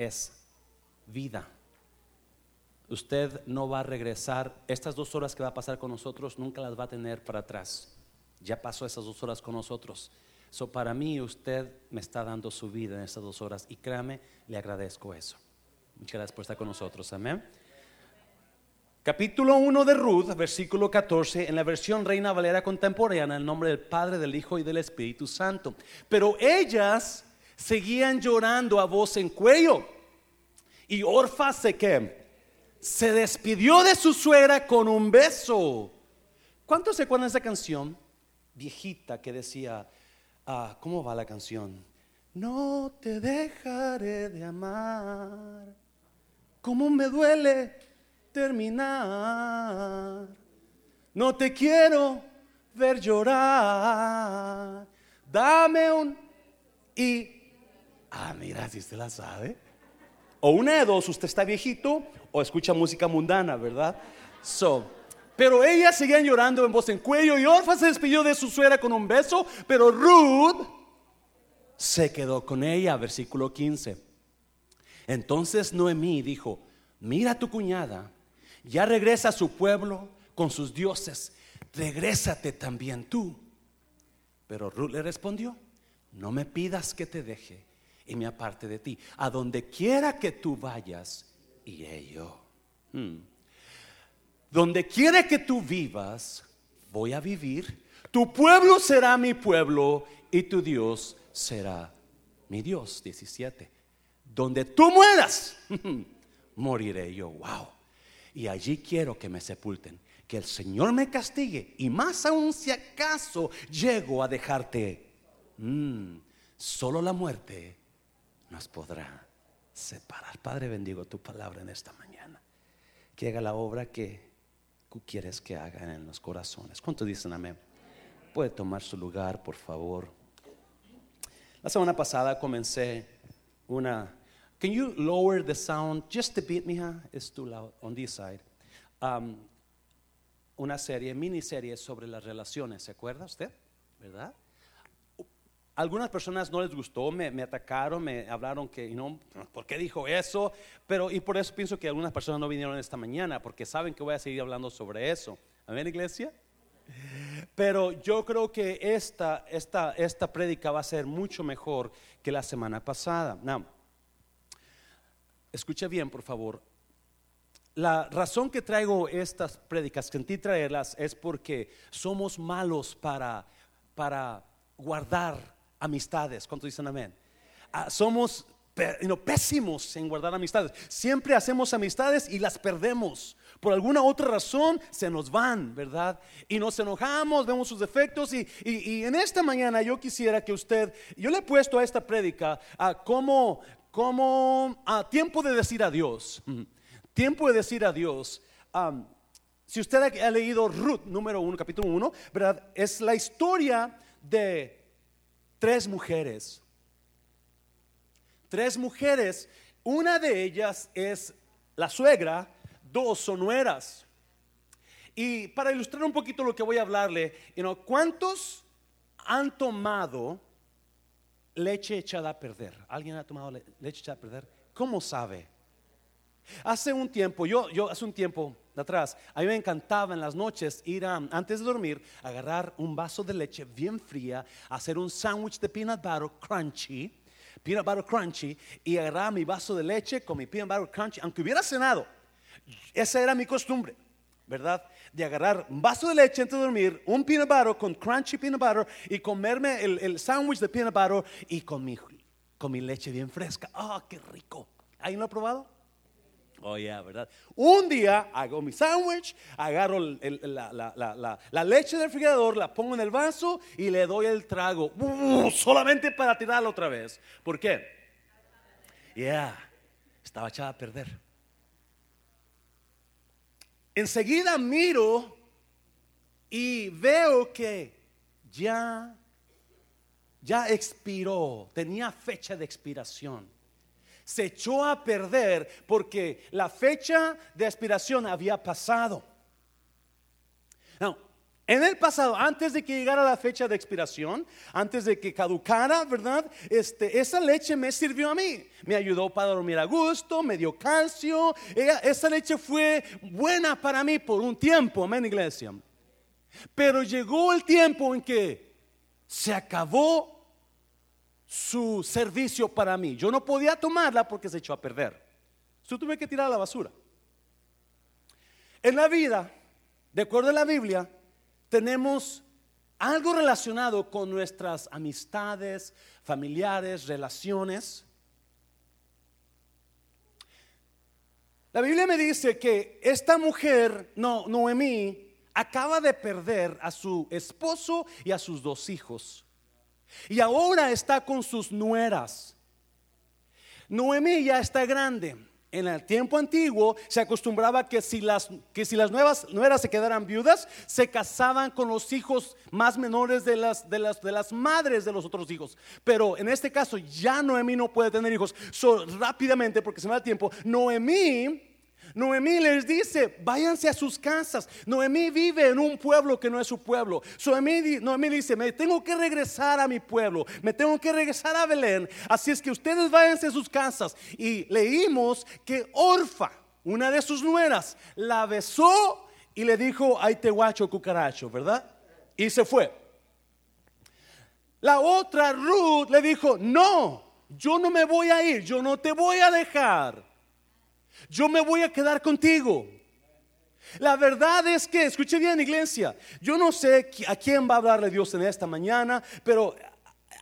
es vida. Usted no va a regresar, estas dos horas que va a pasar con nosotros nunca las va a tener para atrás. Ya pasó esas dos horas con nosotros. So, para mí usted me está dando su vida en estas dos horas y créame, le agradezco eso. Muchas gracias por estar con nosotros. Amén. Capítulo 1 de Ruth, versículo 14, en la versión Reina Valera contemporánea, en el nombre del Padre, del Hijo y del Espíritu Santo. Pero ellas seguían llorando a voz en cuello. Y Orfa se que se despidió de su suegra con un beso. ¿Cuántos se acuerdan de esa canción viejita que decía, ah, ¿cómo va la canción? No te dejaré de amar. ¿Cómo me duele terminar? No te quiero ver llorar. Dame un y Ah, mira, si usted la sabe. O una de dos, usted está viejito o escucha música mundana, ¿verdad? So, pero ellas seguían llorando en voz en cuello y Orfa se despidió de su suegra con un beso, pero Ruth se quedó con ella, versículo 15. Entonces Noemí dijo, mira tu cuñada, ya regresa a su pueblo con sus dioses, regrésate también tú. Pero Ruth le respondió, no me pidas que te deje y me aparte de ti. A donde quiera que tú vayas, iré yo. Hmm. Donde quiera que tú vivas, voy a vivir. Tu pueblo será mi pueblo y tu Dios será mi Dios. 17. Donde tú mueras, moriré yo. Wow. Y allí quiero que me sepulten. Que el Señor me castigue. Y más aún si acaso llego a dejarte. Hmm. solo la muerte nos podrá separar. Padre, bendigo tu palabra en esta mañana. Que haga la obra que tú quieres que haga en los corazones. ¿Cuánto dicen amén? Puede tomar su lugar, por favor. La semana pasada comencé una. Can you lower the sound just a bit, mija? It's too loud on this side. Um, una serie, miniserie sobre las relaciones, ¿se acuerda usted? ¿Verdad? Algunas personas no les gustó, me, atacaron, me hablaron que, no, ¿por qué dijo eso? Pero, y por eso pienso que algunas personas no vinieron esta mañana, porque saben que voy a seguir hablando sobre eso. Amén, iglesia. Pero yo creo que esta, esta, esta prédica va a ser mucho mejor que la semana pasada. Now, escuche bien, por favor. La razón que traigo estas prédicas, sentí traerlas, es porque somos malos para, para guardar amistades. ¿Cuántos dicen amén? Ah, somos pésimos en guardar amistades. Siempre hacemos amistades y las perdemos. Por alguna otra razón se nos van, ¿verdad? Y nos enojamos, vemos sus defectos. Y, en esta mañana yo quisiera que usted, yo le he puesto a esta prédica a como, como a tiempo de decir adiós. Tiempo de decir adiós. si usted ha leído Ruth número 1, capítulo 1, ¿verdad? Es la historia de tres mujeres. Tres mujeres. Una de ellas es la suegra, dos son nueras. Y para ilustrar un poquito lo que voy a hablarle, ¿cuántos han tomado leche echada a perder? ¿Alguien ha tomado leche echada a perder? ¿Cómo sabe? Hace un tiempo, yo, yo hace un tiempo de atrás, a mí me encantaba en las noches ir a, antes de dormir, agarrar un vaso de leche bien fría, hacer un sándwich de peanut butter crunchy, peanut butter crunchy, y agarrar mi vaso de leche con mi peanut butter crunchy, aunque hubiera cenado. Esa era mi costumbre, ¿verdad? De agarrar un vaso de leche antes de dormir, un peanut butter con crunchy peanut butter y comerme el, el sándwich de peanut butter y con mi, con mi leche bien fresca. ¡Ah, qué rico! ¿Alguien lo ha probado? Oh, yeah, ¿verdad? Un día hago mi sándwich, agarro la, leche del refrigerador, la pongo en el vaso y le doy el trago. Uh, solamente para tirarla otra vez. ¿Por qué? Yeah, estaba echada a perder. Enseguida miro y veo que ya, ya expiró, tenía fecha de expiración se echó a perder porque la fecha de expiración había pasado. En el pasado, antes de que llegara la fecha de expiración, antes de que caducara, ¿verdad? Este, esa leche me sirvió a mí. Me ayudó para dormir a gusto, me dio calcio. Esa leche fue buena para mí por un tiempo, amén, iglesia. Pero llegó el tiempo en que se acabó su servicio para mí. Yo no podía tomarla porque se echó a perder. Yo tuve que tirar a la basura. En la vida, de acuerdo a la Biblia, tenemos algo relacionado con nuestras amistades, familiares, relaciones. La Biblia me dice que esta mujer, no, Noemí, acaba de perder a su esposo y a sus dos hijos. Y ahora está con sus nueras. Noemí ya está grande en el tiempo antiguo se acostumbraba que si las, que si las nuevas nueras se quedaran viudas, se casaban con los hijos más menores de las, de las, de las madres de los otros hijos. Pero en este caso ya Noemí no puede tener hijos. So, rápidamente, porque se me da tiempo, Noemí Noemí les dice, váyanse a sus casas. Noemí vive en un pueblo que no es su pueblo. Noemí, dice, me tengo que regresar a mi pueblo, me tengo que regresar a Belén. Así es que ustedes váyanse a sus casas. Y leímos que Orfa, una de sus nueras, la besó y le dijo, ay te guacho cucaracho, ¿verdad? Y se fue. La otra, Ruth, le dijo, no, yo no me voy a ir, yo no te voy a dejar yo me voy a quedar contigo. La verdad es que, escuche bien iglesia, yo no sé a quién va a hablarle Dios en esta mañana, pero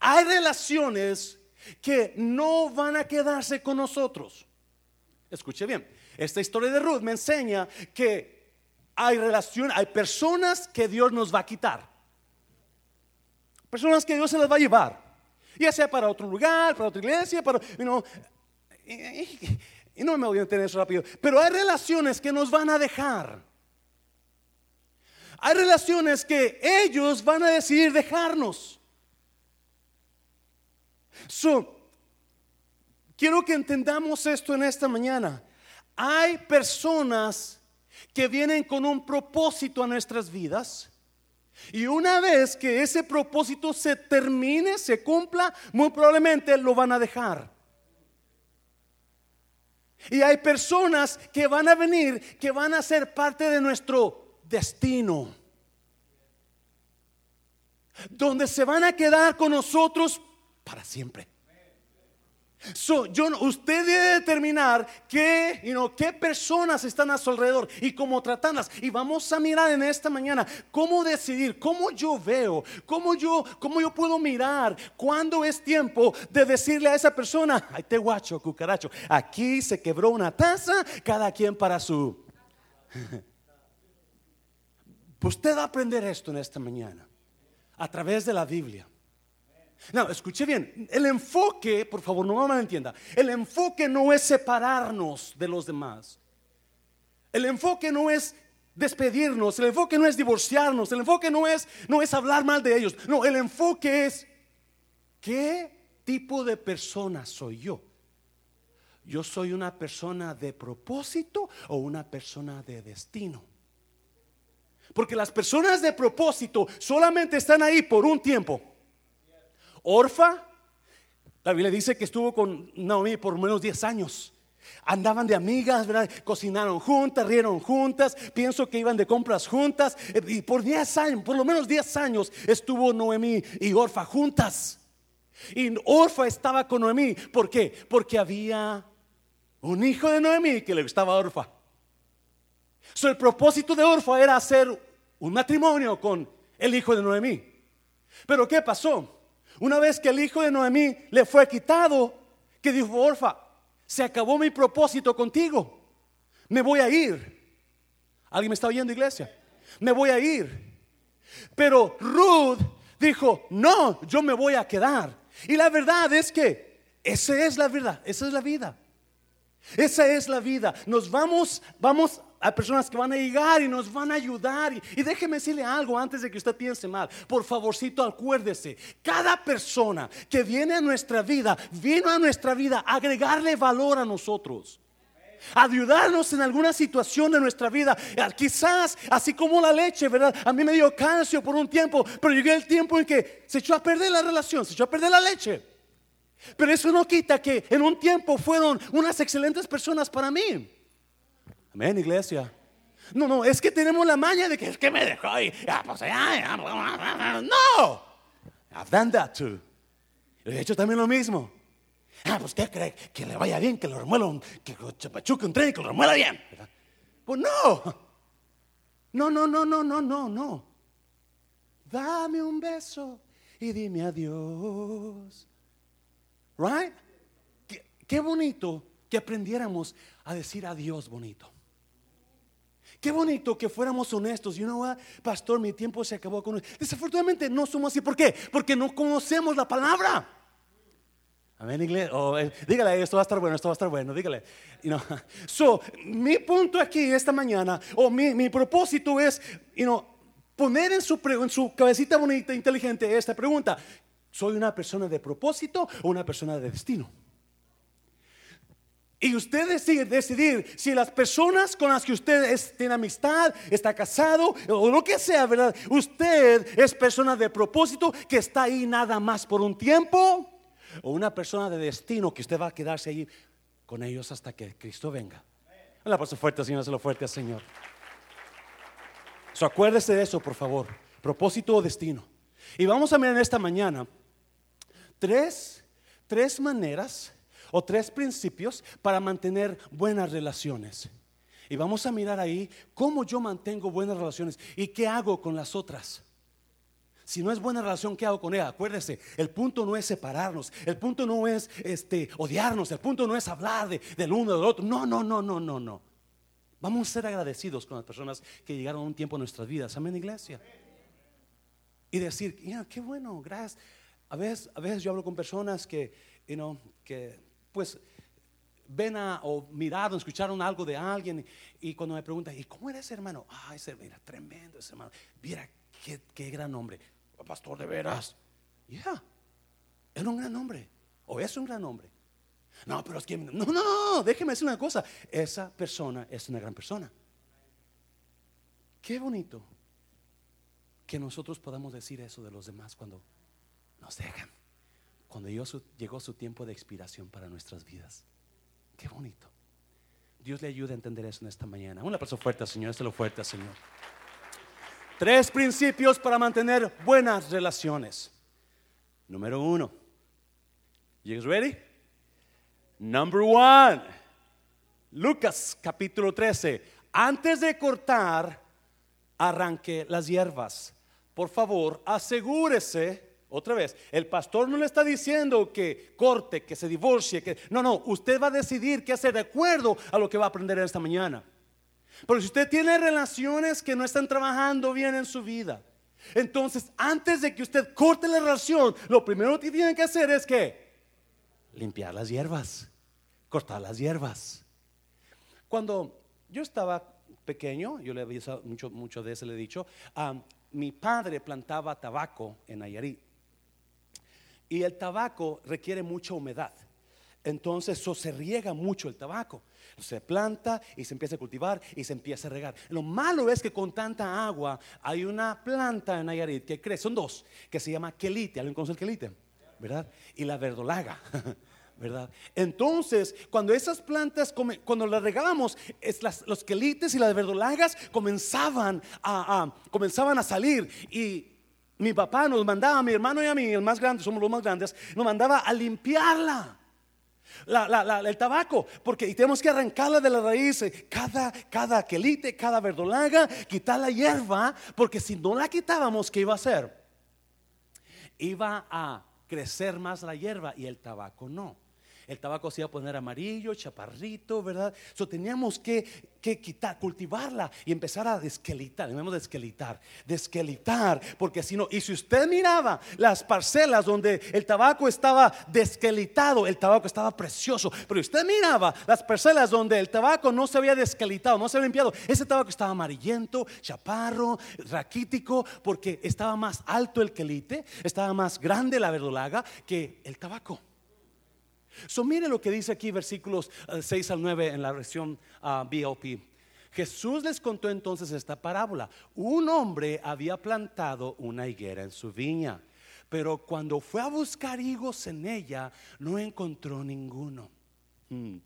hay relaciones que no van a quedarse con nosotros. Escuche bien, esta historia de Ruth me enseña que hay relaciones, hay personas que Dios nos va a quitar. Personas que Dios se las va a llevar. Ya sea para otro lugar, para otra iglesia, para, you y no me voy a entender eso rápido. Pero hay relaciones que nos van a dejar. Hay relaciones que ellos van a decidir dejarnos. quiero que entendamos esto en esta mañana. Hay personas que vienen con un propósito a nuestras vidas. Y una vez que ese propósito se termine, se cumpla, muy probablemente lo van a dejar. Y hay personas que van a venir, que van a ser parte de nuestro destino. Donde se van a quedar con nosotros para siempre yo, usted debe determinar qué, qué personas están a su alrededor y cómo tratarlas. Y vamos a mirar en esta mañana cómo decidir, cómo yo veo, cómo yo, cómo yo puedo mirar, cuándo es tiempo de decirle a esa persona, ay te guacho, cucaracho, aquí se quebró una taza, cada quien para su... Usted va a aprender esto en esta mañana a través de la Biblia. No, escuche bien, el enfoque, por favor, no me entienda, el enfoque no es separarnos de los demás. El enfoque no es despedirnos, el enfoque no es divorciarnos, el enfoque no es no es hablar mal de ellos. No, el enfoque es ¿qué tipo de persona soy yo? ¿Yo soy una persona de propósito o una persona de destino? Porque las personas de propósito solamente están ahí por un tiempo. Orfa, la Biblia dice que estuvo con Naomi por menos 10 años. Andaban de amigas, ¿verdad? cocinaron juntas, rieron juntas, pienso que iban de compras juntas. Y por 10 años, por lo menos 10 años, estuvo Noemí y Orfa juntas. Y Orfa estaba con Noemí. ¿Por qué? Porque había un hijo de Noemí que le gustaba a Orfa. So, el propósito de Orfa era hacer un matrimonio con el hijo de Noemí. Pero ¿qué pasó? Una vez que el hijo de Noemí le fue quitado, que dijo, Orfa, se acabó mi propósito contigo. Me voy a ir. ¿Alguien me está oyendo, iglesia? Me voy a ir. Pero Ruth dijo, no, yo me voy a quedar. Y la verdad es que esa es la verdad, esa es la vida. Esa es la vida. Nos vamos, vamos hay personas que van a llegar y nos van a ayudar. Y, déjeme decirle algo antes de que usted piense mal. Por favorcito, acuérdese. Cada persona que viene a nuestra vida, vino a nuestra vida a agregarle valor a nosotros. ayudarnos en alguna situación de nuestra vida. Ah, quizás, así como la leche, ¿verdad? A mí me dio calcio por un tiempo, pero llegué el tiempo en que se echó a perder la relación, se echó a perder la leche. Pero eso no quita que en un tiempo fueron unas excelentes personas para mí. Amén, iglesia. No, no, es que tenemos la maña de que es que me dejó ahí. Pues, no, I've done that too. He hecho también lo mismo. Ah, pues ¿qué cree? Que le vaya bien, que lo remuela, que lo chapachuque un tren, que lo remuela bien. Pues no. No, no, no, no, no, no, no. Dame un beso y dime adiós. Right? Qué, bonito que aprendiéramos a decir adiós bonito. Qué bonito que fuéramos honestos. You know pastor, mi tiempo se acabó con. Desafortunadamente no somos así. ¿Por qué? Porque no conocemos la palabra. Amén, inglés. Oh, eh, dígale, esto va a estar bueno, esto va a estar bueno. Dígale. You know. So, mi punto aquí esta mañana, o mi, mi propósito es, you know, poner en su, en su cabecita bonita, inteligente, esta pregunta: ¿Soy una persona de propósito o una persona de destino? Y usted decide decidir si las personas con las que usted tiene amistad, está casado o lo que sea, ¿verdad? Usted es persona de propósito que está ahí nada más por un tiempo o una persona de destino que usted va a quedarse ahí con ellos hasta que Cristo venga. Un aplauso fuerte, Señor, se lo fuerte al Señor. So, acuérdese de eso, por favor. Propósito o destino. Y vamos a mirar en esta mañana tres, tres maneras o tres principios para mantener buenas relaciones. Y vamos a mirar ahí cómo yo mantengo buenas relaciones y qué hago con las otras. Si no es buena relación, ¿qué hago con ella? Acuérdese, el punto no es separarnos, el punto no es este, odiarnos, el punto no es hablar de, del uno del otro. No, no, no, no, no, no. Vamos a ser agradecidos con las personas que llegaron a un tiempo en nuestras vidas. Amén, iglesia. Y decir, qué bueno, gracias. A veces, a veces yo hablo con personas que, you know, que pues ven a, o miraron, escucharon algo de alguien y cuando me preguntan, ¿y cómo era ese hermano? Ah, ese era tremendo ese hermano. Mira, qué, qué gran hombre pastor de veras. Ya, era un gran hombre, o es un gran hombre. No, pero es que, no, no, no, déjeme decir una cosa, esa persona es una gran persona. Qué bonito que nosotros podamos decir eso de los demás cuando nos dejan, cuando llegó su tiempo de expiración para nuestras vidas. Qué bonito. Dios le ayude a entender eso en esta mañana. Un aplauso fuerte Señor, lo fuerte Señor. Tres principios para mantener buenas relaciones. Número uno. You ready? Number one. Lucas capítulo 13. Antes de cortar, arranque las hierbas. Por favor, asegúrese. Otra vez, el pastor no le está diciendo que corte, que se divorcie, que no, no, usted va a decidir qué hacer de acuerdo a lo que va a aprender esta mañana. Porque si usted tiene relaciones que no están trabajando bien en su vida, entonces antes de que usted corte la relación, lo primero que tiene que hacer es que limpiar las hierbas, cortar las hierbas. Cuando yo estaba pequeño, yo le había mucho, mucho de eso le he dicho, mi padre plantaba tabaco en Nayarit. Y el tabaco requiere mucha humedad. Entonces se riega mucho el tabaco se planta y se empieza a cultivar y se empieza a regar. Lo malo es que con tanta agua hay una planta en Nayarit que crece, son dos, que se llama quelite. ¿Alguien conoce el quelite? ¿Verdad? Y la verdolaga. ¿verdad? Entonces, cuando esas plantas, cuando las regábamos, los quelites y las verdolagas comenzaban a, comenzaban a salir y mi papá nos mandaba, a mi hermano y a mí, el más grande, somos los más grandes, nos mandaba a limpiarla el tabaco, porque y tenemos que arrancarla de la raíz, cada, cada quelite, cada verdolaga, quitar la hierba, porque si no la quitábamos, ¿qué iba a hacer? Iba a crecer más la hierba y el tabaco no el tabaco se iba a poner amarillo, chaparrito, ¿verdad? So teníamos que, quitar, cultivarla y empezar a desquelitar, debemos desquelitar, desquelitar, porque si no, y si usted miraba las parcelas donde el tabaco estaba desquelitado, el tabaco estaba precioso, pero usted miraba las parcelas donde el tabaco no se había desquelitado, no se había limpiado, ese tabaco estaba amarillento, chaparro, raquítico, porque estaba más alto el quelite, estaba más grande la verdolaga que el tabaco. So, mire lo que dice aquí, versículos 6 al 9 en la versión uh, BLP. Jesús les contó entonces esta parábola. Un hombre había plantado una higuera en su viña, pero cuando fue a buscar higos en ella, no encontró ninguno. Hmm.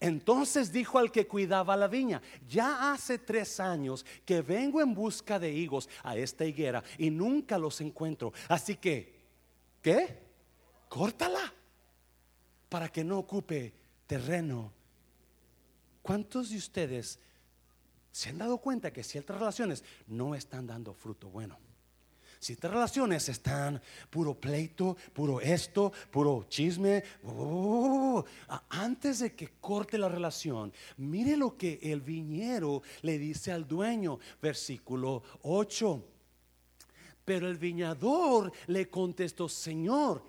Entonces dijo al que cuidaba la viña, ya hace tres años que vengo en busca de higos a esta higuera y nunca los encuentro. Así que, ¿qué? Córtala para que no ocupe terreno. ¿Cuántos de ustedes se han dado cuenta que ciertas relaciones no están dando fruto bueno? Ciertas relaciones están puro pleito, puro esto, puro chisme. Oh, antes de que corte la relación, mire lo que el viñero le dice al dueño, versículo 8. Pero el viñador le contestó, Señor,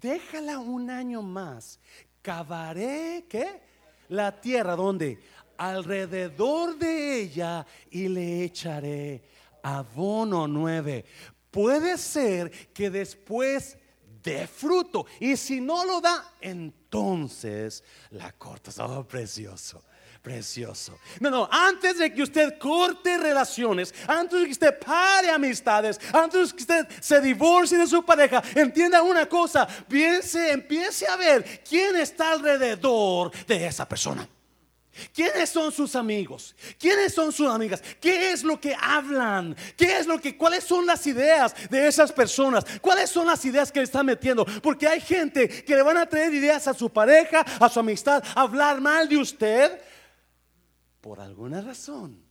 déjala un año más, cavaré, ¿qué? La tierra, ¿dónde? Alrededor de ella y le echaré abono nueve puede ser que después dé fruto. Y si no lo da, entonces la cortas. Oh, precioso. Precioso. No, no, antes de que usted corte relaciones, antes de que usted pare amistades, antes de que usted se divorcie de su pareja, entienda una cosa, piense, empiece a ver quién está alrededor de esa persona. ¿Quiénes son sus amigos? ¿Quiénes son sus amigas? ¿Qué es lo que hablan? ¿Qué es lo que cuáles son las ideas de esas personas? ¿Cuáles son las ideas que le están metiendo? Porque hay gente que le van a traer ideas a su pareja, a su amistad, hablar mal de usted por alguna razón.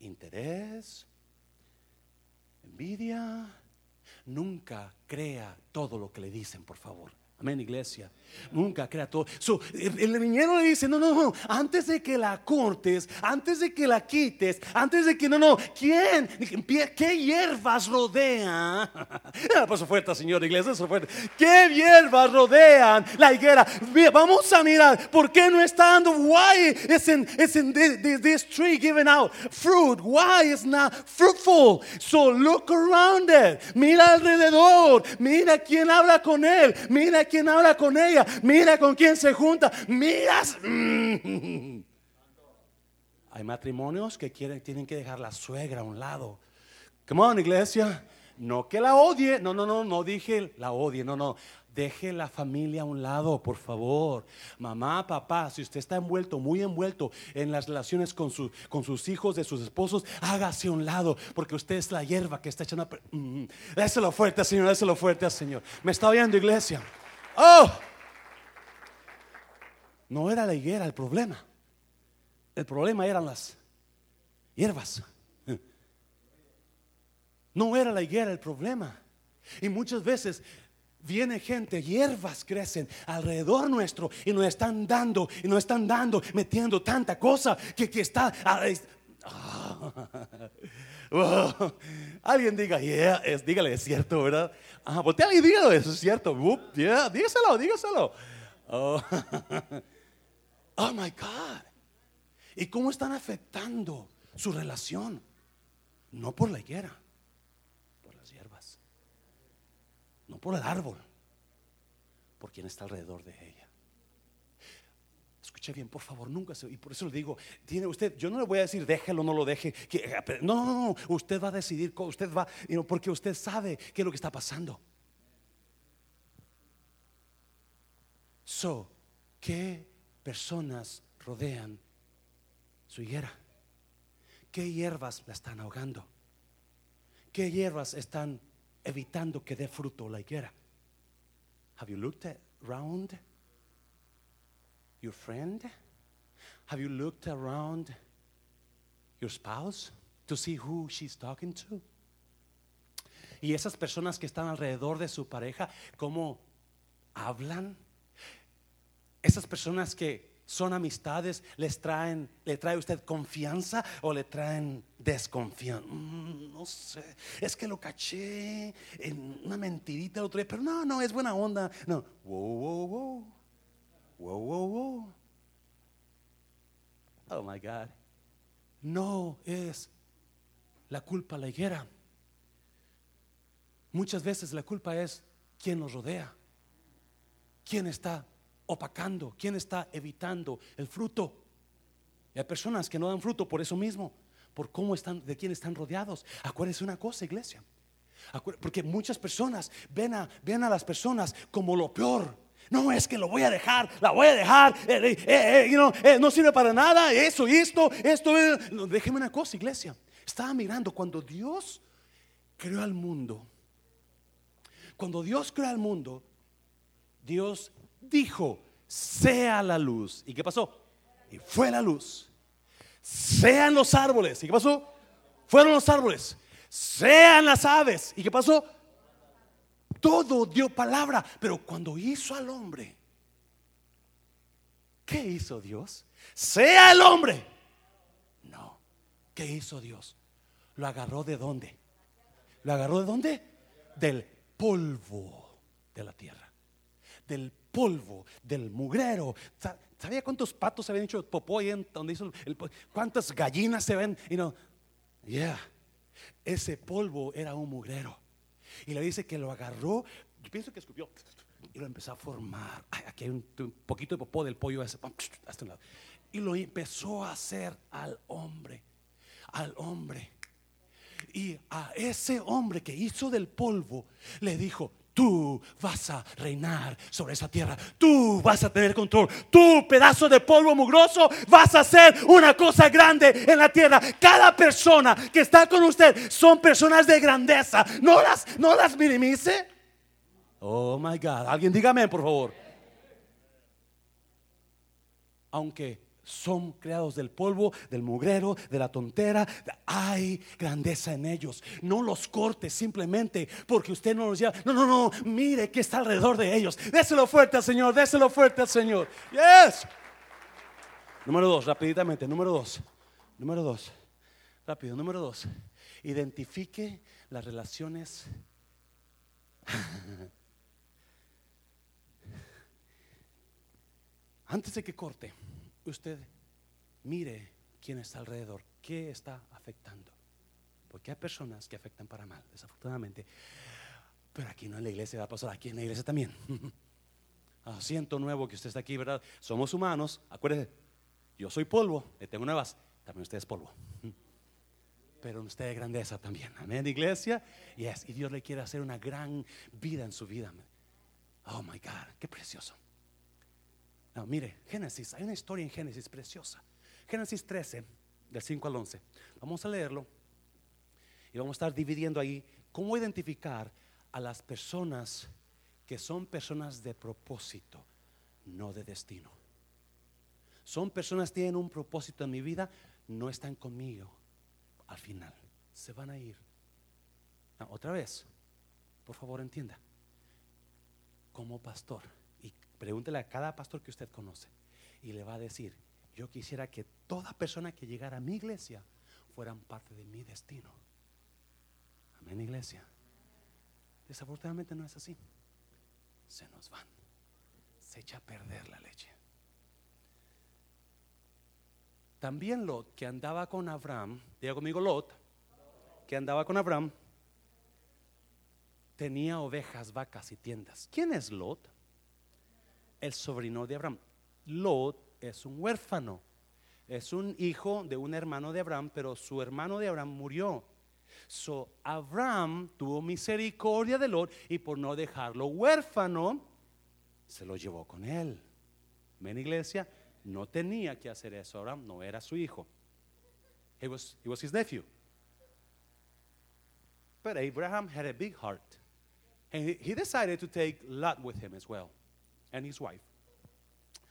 Interés, envidia, nunca crea todo lo que le dicen, por favor. Amén, iglesia. Nunca crea todo. el, viñero le dice: No, no, no. Antes de que la cortes, antes de que la quites, antes de que no, no. ¿Quién? ¿Qué hierbas rodea? Paso fuerte, Señor, iglesia. fuerte. ¿Qué hierbas rodean la higuera? Vamos a mirar. ¿Por qué no está dando? Why isn't, isn't this, this tree giving out fruit? Why is not fruitful? So look around it. Mira alrededor. Mira quién habla con él. Mira quién habla con ella mira con quién se junta, miras. Hay matrimonios que quieren, tienen que dejar la suegra a un lado. Come on, iglesia. No que la odie, no, no, no, no dije la odie, no, no. Deje la familia a un lado, por favor. Mamá, papá, si usted está envuelto, muy envuelto en las relaciones con, con sus hijos, de sus esposos, hágase a un lado, porque usted es la hierba que está echando. Mm, déselo fuerte, Señor, déselo fuerte, Señor. Me está oyendo, iglesia. Oh. No era la higuera el problema. El problema eran las hierbas. No era la higuera el problema. Y muchas veces viene gente, hierbas crecen alrededor nuestro y nos están dando, y nos están dando, metiendo tanta cosa que, está... alguien diga, yeah, es, dígale, es cierto, ¿verdad? Ah, voltea y dígalo, eso es cierto. dígaselo, dígaselo. Oh. Oh my God. ¿Y cómo están afectando su relación? No por la higuera, por las hierbas. No por el árbol, por quien está alrededor de ella. Escuche bien, por favor, nunca se. Y por eso le digo, tiene usted, yo no le voy a decir déjelo, no lo deje. Que, no, no, no, usted va a decidir, usted va, porque usted sabe qué es lo que está pasando. So, ¿qué personas rodean su higuera? ¿Qué hierbas la están ahogando? ¿Qué hierbas están evitando que dé fruto la higuera? Have you looked around your friend? Have you looked around your spouse to see who she's talking to? Y esas personas que están alrededor de su pareja, ¿cómo hablan? Esas personas que son amistades, les traen, le trae usted confianza o le traen desconfianza. Mm, no sé, es que lo caché en una mentirita el otro día, pero no, no, es buena onda. No, wow, wow, wow, wow, wow. Oh No es la culpa la higuera. Muchas veces la culpa es quien nos rodea, quién está opacando? ¿Quién está evitando el fruto? Y hay personas que no dan fruto por eso mismo, por cómo están, de quién están rodeados. Acuérdense una cosa, iglesia. Porque muchas personas ven a, ven a las personas como lo peor. No es que lo voy a dejar, la voy a dejar, eh, eh, eh, no sirve para nada, eso y esto, esto. No, déjeme una cosa, iglesia. Estaba mirando cuando Dios creó al mundo. Cuando Dios creó al mundo, Dios dijo, sea la luz. ¿Y qué pasó? Y fue la luz. Sean los árboles. ¿Y qué pasó? Fueron los árboles. Sean las aves. ¿Y qué pasó? Todo dio palabra. Pero cuando hizo al hombre, ¿qué hizo Dios? Sea el hombre. No. ¿Qué hizo Dios? Lo agarró de dónde? ¿Lo agarró de dónde? Del polvo de la tierra. Del polvo, del mugrero. ¿Sabía cuántos patos se habían hecho popó ahí en donde hizo el, cuántas gallinas se ven? Y no, yeah. Ese polvo era un mugrero. Y le dice que lo agarró, yo pienso que escupió y lo empezó a formar. aquí hay un, poquito de popó del pollo hasta un lado. Y lo empezó a hacer al hombre, al hombre. Y a ese hombre que hizo del polvo le dijo, Tú vas a reinar sobre esa tierra. Tú vas a tener control. Tú, pedazo de polvo mugroso, vas a hacer una cosa grande en la tierra. Cada persona que está con usted son personas de grandeza. No las, no las minimice. Oh my God. Alguien dígame, por favor. Aunque son creados del polvo, del mugrero, de la tontera. Hay grandeza en ellos. No los corte simplemente porque usted no los lleva. No, no, no. Mire que está alrededor de ellos. Déselo fuerte al Señor. Déselo fuerte al Señor. Yes. Número dos, rapiditamente. Número dos. Número dos. Rápido. Número dos. Identifique las relaciones. Antes de que corte usted mire quién está alrededor, qué está afectando. Porque hay personas que afectan para mal, desafortunadamente. Pero aquí no en la iglesia va a pasar, aquí en la iglesia también. Asiento nuevo que usted está aquí, ¿verdad? Somos humanos, acuérdese, yo soy polvo, le tengo nuevas, también usted es polvo. Pero usted es grandeza también. Amén, iglesia. Yes, y Dios le quiere hacer una gran vida en su vida. Oh my God, qué precioso. No, mire, Génesis, hay una historia en Génesis preciosa. Génesis 13, del 5 al 11. Vamos a leerlo y vamos a estar dividiendo ahí cómo identificar a las personas que son personas de propósito, no de destino. Son personas que tienen un propósito en mi vida, no están conmigo al final, se van a ir. otra vez, por favor entienda, como pastor Pregúntele a cada pastor que usted conoce y le va a decir, yo quisiera que toda persona que llegara a mi iglesia fueran parte de mi destino. Amén, iglesia. Desafortunadamente no es así. Se nos van. Se echa a perder la leche. También Lot, que andaba con Abraham, diga conmigo Lot, que andaba con Abraham, tenía ovejas, vacas y tiendas. ¿Quién es Lot? El sobrino de Abraham. Lot es un huérfano, es un hijo de un hermano de Abraham, pero su hermano de Abraham murió. So Abraham tuvo misericordia de Lot y por no dejarlo huérfano, se lo llevó con él. Ven iglesia, no tenía que hacer eso. Abraham no era su hijo. He was, he was his nephew. But Abraham had a big heart. And he decided to take Lot with him as well and his wife.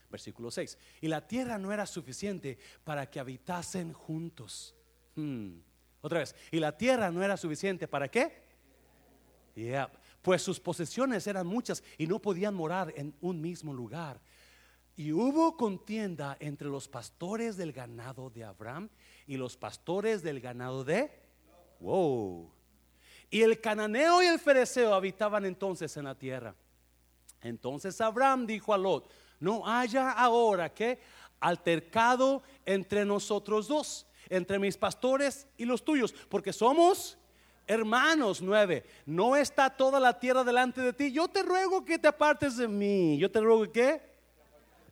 Versículo 6. Y la tierra no era suficiente para que habitasen juntos. Hmm. Otra vez. Y la tierra no era suficiente para qué? Yeah. Pues sus posesiones eran muchas y no podían morar en un mismo lugar. Y hubo contienda entre los pastores del ganado de Abraham y los pastores del ganado de... Wow. Y el cananeo y el fereceo habitaban entonces en la tierra. Entonces Abraham dijo a Lot, no haya ahora que altercado entre nosotros dos, entre mis pastores y los tuyos, porque somos hermanos nueve. No está toda la tierra delante de ti. Yo te ruego que te apartes de mí. Yo te ruego que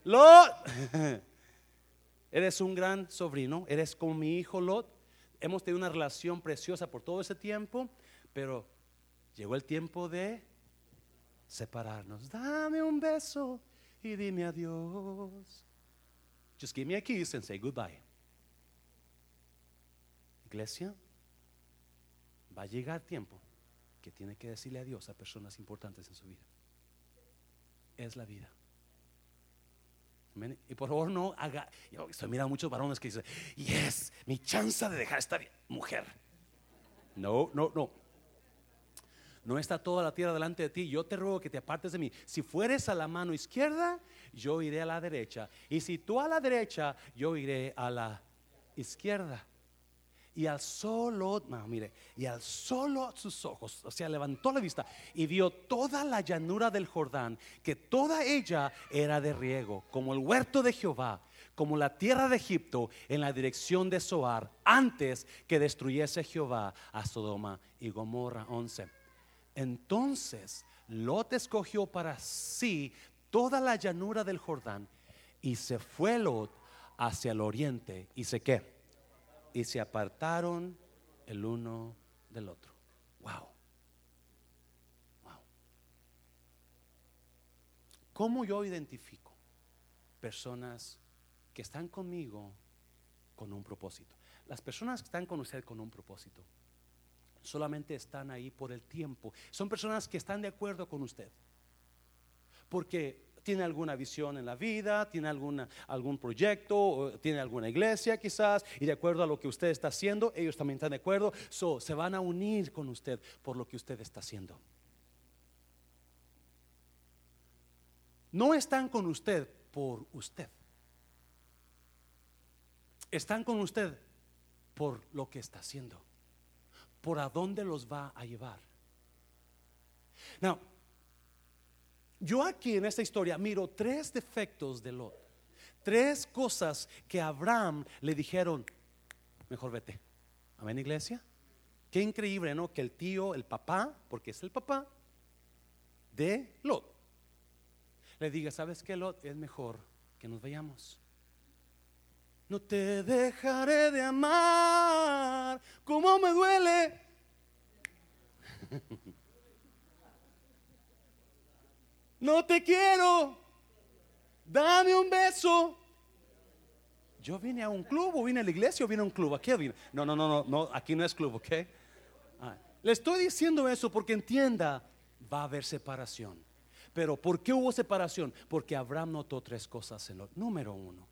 Lot, eres un gran sobrino, eres como mi hijo Lot. Hemos tenido una relación preciosa por todo ese tiempo, pero llegó el tiempo de separarnos. Dame un beso y dime adiós. Just give me a kiss and say goodbye. Iglesia, va a llegar tiempo que tiene que decirle adiós a personas importantes en su vida. Es la vida. Y por favor no haga, yo estoy mirando muchos varones que dicen, yes, mi chance de dejar esta mujer. No, no, no. No está toda la tierra delante de ti. Yo te ruego que te apartes de mí. Si fueres a la mano izquierda, yo iré a la derecha. Y si tú a la derecha, yo iré a la izquierda. Y al solo, no, mire, y al solo sus ojos, o sea, levantó la vista y vio toda la llanura del Jordán, que toda ella era de riego, como el huerto de Jehová, como la tierra de Egipto en la dirección de Zoar, antes que destruyese Jehová a Sodoma y Gomorra 11. Entonces Lot escogió para sí toda la llanura del Jordán y se fue Lot hacia el oriente y se qué y se apartaron el uno del otro. Wow. Wow. ¿Cómo yo identifico personas que están conmigo con un propósito? Las personas que están con usted con un propósito solamente están ahí por el tiempo. Son personas que están de acuerdo con usted. Porque tiene alguna visión en la vida, tiene alguna, algún proyecto, tiene alguna iglesia quizás, y de acuerdo a lo que usted está haciendo, ellos también están de acuerdo, so, se van a unir con usted por lo que usted está haciendo. No están con usted por usted. Están con usted por lo que está haciendo, por a dónde los va a llevar. Now, yo aquí en esta historia miro tres defectos de Lot. Tres cosas que Abraham le dijeron, mejor vete. Amén, iglesia. Qué increíble, ¿no? Que el tío, el papá, porque es el papá de Lot, le diga, ¿sabes qué, Lot? Es mejor que nos vayamos. No te dejaré de amar, como me duele. no te quiero, dame un beso. Yo vine a un club o vine a la iglesia o vine a un club. ¿A qué vine? No, no, no, no, no aquí no es club, ¿ok? Ah, le estoy diciendo eso porque entienda, va a haber separación. Pero ¿por qué hubo separación? Porque Abraham notó tres cosas en Lot. Número uno,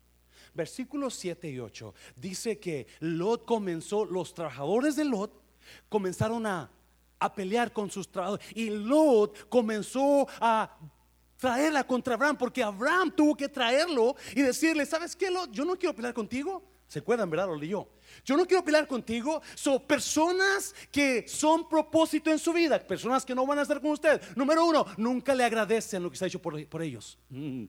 versículos 7 y 8 dice que Lot comenzó, los trabajadores de Lot comenzaron a, a pelear con sus trabajadores y Lot comenzó a traerla contra Abraham, porque Abraham tuvo que traerlo y decirle, ¿sabes qué? Yo no quiero pelear contigo. ¿Se acuerdan, verdad? Lo leyó. Yo no quiero pelear contigo. Son personas que son propósito en su vida, personas que no van a estar con usted. Número uno, nunca le agradecen lo que se ha hecho por, ellos. Mm.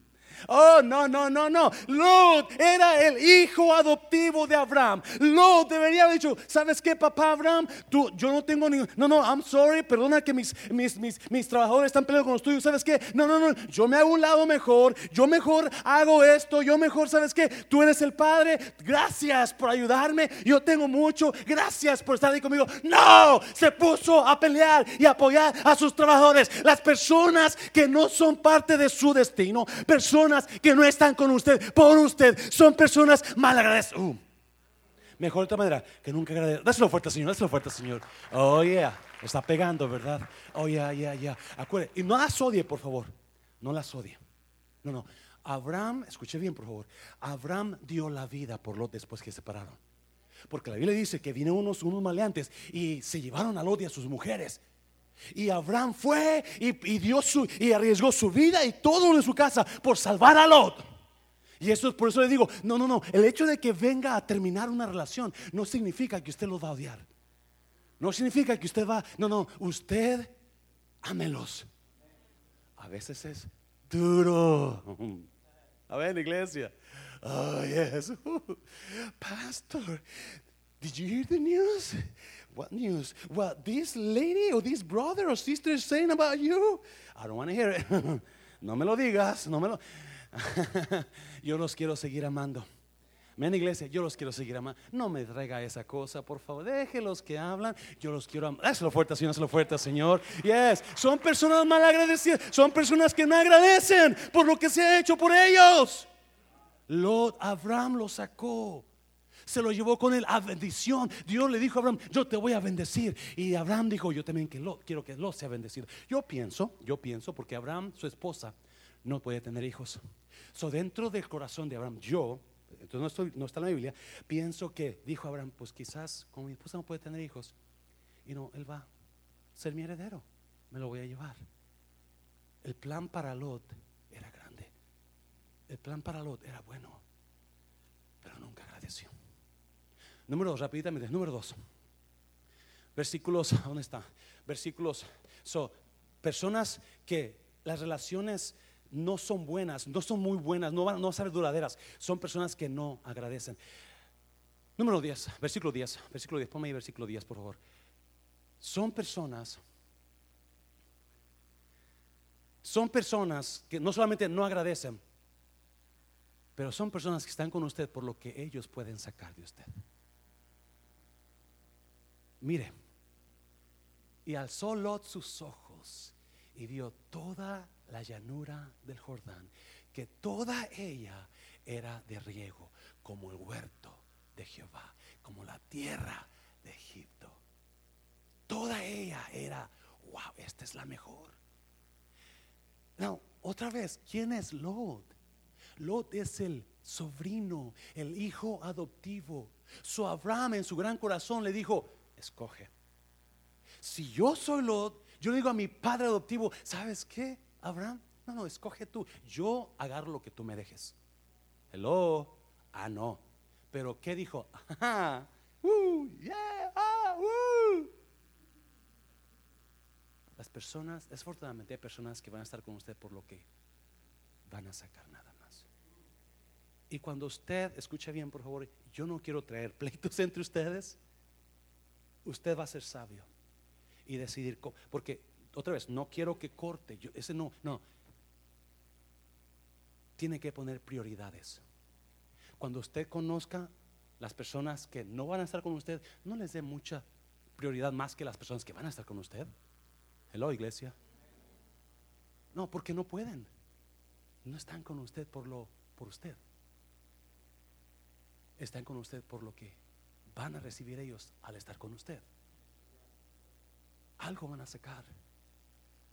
Oh, no, no, no, no. Lot era el hijo adoptivo de Abraham. Lot debería haber dicho, ¿sabes qué, papá Abraham? Tú, yo no tengo ningún... No, no, I'm sorry, perdona que mis, mis, mis, mis trabajadores están peleando con los tuyos. ¿Sabes qué? No, no, no, yo me hago un lado mejor. Yo mejor hago esto. Yo mejor, ¿sabes qué? Tú eres el padre. Gracias por ayudarme. Yo tengo mucho. Gracias por estar ahí conmigo. No, se puso a pelear y apoyar a sus trabajadores. Las personas que no son parte de su destino. Personas que no están con usted, por usted, son personas mal agradecidas. Uh, mejor de otra manera, que nunca agradezcan. Dáselo fuerte, Señor, dáselo fuerte, Señor. Oh, yeah, está pegando, ¿verdad? Oh, yeah, yeah, yeah. Acuérdate, y no las odie, por favor. No las odie. No, no. Abraham, escuche bien, por favor. Abraham dio la vida por Lot después que se separaron. Porque la Biblia dice que vino unos, unos maleantes y se llevaron a Lot y a sus mujeres. Y Abraham fue y, dio su, y arriesgó su vida y todo de su casa por salvar a Lot. Y eso es por eso le digo, no, no, no, el hecho de que venga a terminar una relación no significa que usted los va a odiar. No significa que usted va, no, no, usted ámelos. A veces es duro. A ver, iglesia. Oh, yes. Pastor, did you hear the news? What news? What this lady or this brother or sister is saying about you? I don't want to hear it. no me lo digas. No me lo. yo los quiero seguir amando. Ven iglesia, yo los quiero seguir amando. No me traiga esa cosa, por favor. Déjelos que hablan. Yo los quiero amar. Hazlo fuerte, Señor, hazlo fuerte, Señor. Yes. Son personas mal agradecidas. Son personas que no agradecen por lo que se ha hecho por ellos. Lot, Abraham lo sacó. Se lo llevó con él a bendición. Dios le dijo a Abraham, yo te voy a bendecir. Y Abraham dijo, yo también que quiero que Lot sea bendecido. Yo pienso, yo pienso, porque Abraham, su esposa, no puede tener hijos. So dentro del corazón de Abraham, yo entonces no está en la Biblia, pienso que dijo Abraham, pues quizás como mi esposa no puede tener hijos, y no, él va a ser mi heredero, me lo voy a llevar. El plan para Lot era grande, el plan para Lot era bueno, pero nunca agradeció. Número dos, rápidamente, número dos. Versículos, ¿dónde está? Versículos, so, personas que las relaciones no son buenas, no son muy buenas, no van, no a ser duraderas. Son personas que no agradecen. Número 10, versículo 10, versículo 10, ponme ahí versículo 10, por favor. Son personas, son personas que no solamente no agradecen, pero son personas que están con usted por lo que ellos pueden sacar de usted. Mire, y alzó Lot sus ojos y vio toda la llanura del Jordán, que toda ella era de riego, como el huerto de Jehová, como la tierra de Egipto. Toda ella era, wow, esta es la mejor. No, otra vez, ¿quién es Lot? Lot es el sobrino, el hijo adoptivo. Su Abraham en su gran corazón le dijo, escoge. Si yo soy Lot, yo digo a mi padre adoptivo, ¿sabes qué? Abraham, no, no, escoge tú. Yo agarro lo que tú me dejes. Hello. Ah, no. Pero ¿qué dijo? ah, Las personas, desafortunadamente hay personas que van a estar con usted por lo que van a sacar nada más. Y cuando usted, escucha bien por favor, yo no quiero traer pleitos entre ustedes, usted va a ser sabio y decidir, porque otra vez, no quiero que corte, yo, ese no, no. Tiene que poner prioridades. Cuando usted conozca las personas que no van a estar con usted, no les dé mucha prioridad más que las personas que van a estar con usted. Hello, iglesia. No, porque no pueden. No están con usted por lo por usted. Están con usted por lo que van a recibir ellos al estar con usted. Algo van a sacar.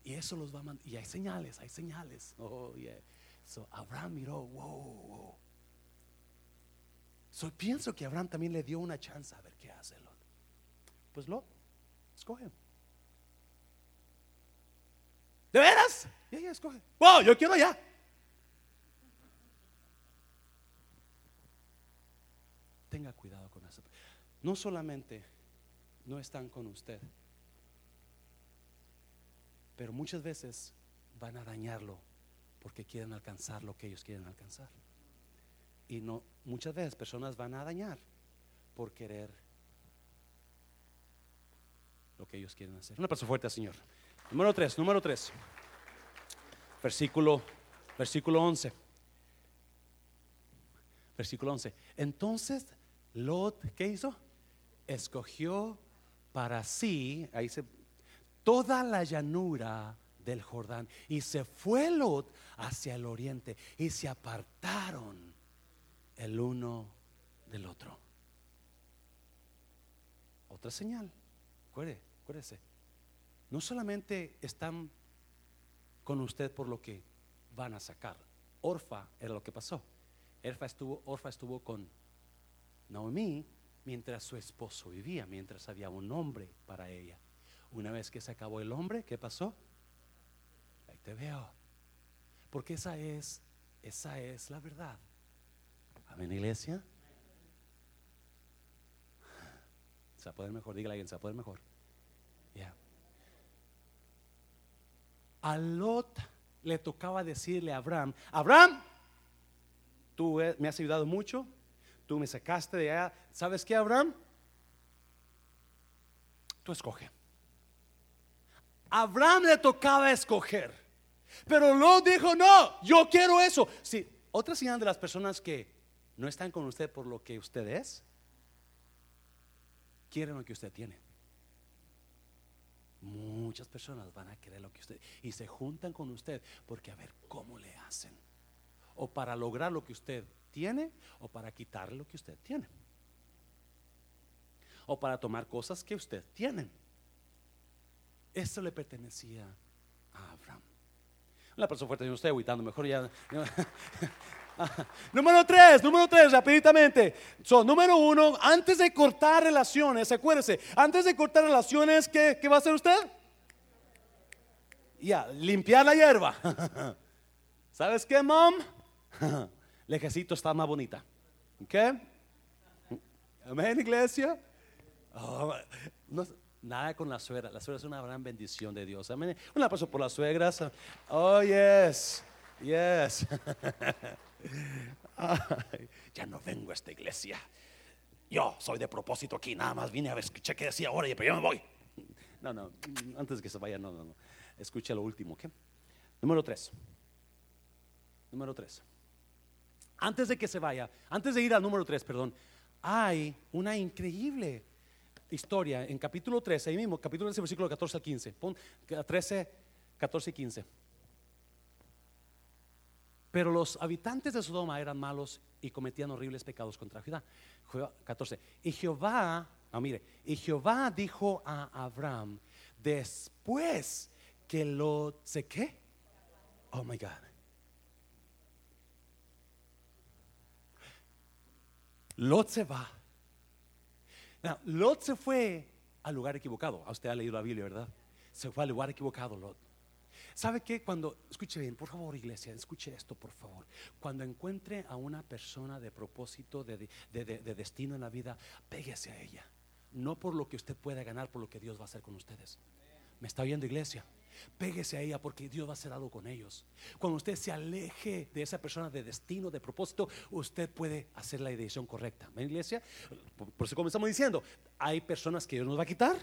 Y eso los va a mandar. Y hay señales, hay señales. Oh, yeah. So Abraham miró, wow, wow. So pienso que Abraham también le dio una chance a ver qué hace Lot. Pues Lot, escoge. ¿De veras? Y ella escoge. Wow, yo quiero ya. Tenga cuidado. No solamente no están con usted, pero muchas veces van a dañarlo porque quieren alcanzar lo que ellos quieren alcanzar. Y no muchas veces personas van a dañar por querer lo que ellos quieren hacer. Una persona fuerte, Señor. Número 3, número 3. Versículo versículo 11. Versículo 11. Entonces Lot, ¿qué hizo? Escogió para sí, ahí toda la llanura del Jordán. Y se fue Lot hacia el oriente y se apartaron el uno del otro. Otra señal. Acuérdese, No solamente están con usted por lo que van a sacar. Orfa era lo que pasó. Orfa estuvo, Orfa estuvo con Naomi mientras su esposo vivía, mientras había un hombre para ella. Una vez que se acabó el hombre, ¿qué pasó? Ahí te veo. Porque esa es, esa es la verdad. Amén, iglesia. Se va a poder mejor, dígale a alguien, se va a poder mejor. Ya. A Lot le tocaba decirle a Abraham, Abraham, tú me has ayudado mucho, tú me sacaste de allá. ¿Sabes qué, Abraham? Tú escoge. Abraham le tocaba escoger. Pero Lot dijo, no, yo quiero eso. Sí, otra señal de las personas que no están con usted por lo que usted es, quieren lo que usted tiene. Muchas personas van a querer lo que usted y se juntan con usted porque a ver cómo le hacen. O para lograr lo que usted tiene o para quitar lo que usted tiene. O para tomar cosas que usted tiene. Eso le pertenecía a Abraham. La persona fuerte, yo estoy aguitando, mejor ya. número tres, número tres, rapiditamente. son número uno, antes de cortar relaciones, acuérdese, antes de cortar relaciones, ¿qué, qué va a hacer usted? Ya, limpiar la hierba. ¿Sabes qué, mom? Lejecito está más bonita. ¿Ok? Amén, iglesia. Oh, nada con la suegra. La suegra es una gran bendición de Dios. Amén. Un aplauso por las suegras. Oh, yes. Yes. ya no vengo a esta iglesia. Yo soy de propósito aquí. Nada más vine a ver escuché que decía ahora y pero yo me voy. No, no. Antes de que se vaya, no, no, no. Escuche lo último. ¿ok? Número tres. Número tres. Antes de que se vaya, antes de ir al número 3, perdón, hay una increíble historia en capítulo 13, ahí mismo, capítulo 13, versículo 14 al 15. Pon 13, 14 y 15. Pero los habitantes de Sodoma eran malos y cometían horribles pecados contra Judá. 14. Y Jehová, ah, mire, y Jehová dijo a Abraham, después que lo, ¿sé qué? Oh my God. Lot se va. Lot se fue al lugar equivocado. A usted ha leído la Biblia, ¿verdad? Se fue al lugar equivocado, Lot. ¿Sabe qué? Cuando, escuche bien, por favor, iglesia, escuche esto, por favor. Cuando encuentre a una persona de propósito, de, de destino en la vida, péguese a ella. No por lo que usted pueda ganar, por lo que Dios va a hacer con ustedes. ¿Me está oyendo, iglesia? Péguese a ella porque Dios va a hacer algo con ellos. Cuando usted se aleje de esa persona de destino, de propósito, usted puede hacer la decisión correcta. ¿Ven, iglesia? Por, eso comenzamos diciendo, hay personas que Dios nos va a quitar,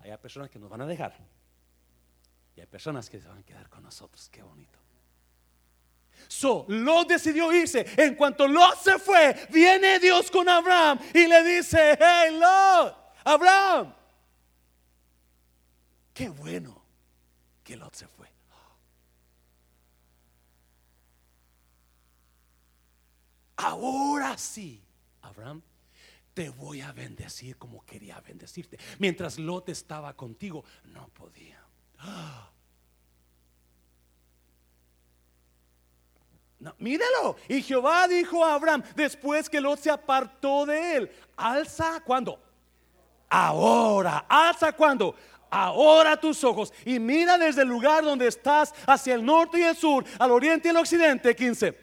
hay personas que nos van a dejar. Y hay personas que se van a quedar con nosotros. Qué bonito. So, Lot decidió irse. En cuanto Lot se fue, viene Dios con Abraham y le dice, hey Lot, Abraham, qué bueno que Lot se fue. Ahora sí, Abraham, te voy a bendecir como quería bendecirte. Mientras Lot estaba contigo, no podía. No, míralo. Y Jehová dijo a Abraham, después que Lot se apartó de él, alza cuando. Ahora, alza cuando ahora tus ojos y mira desde el lugar donde estás hacia el norte y el sur, al oriente y el occidente. 15.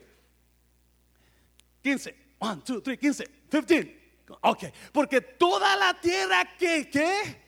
15. 1, 2, 3, 15. 15. Ok. Porque toda la tierra que, ¿qué?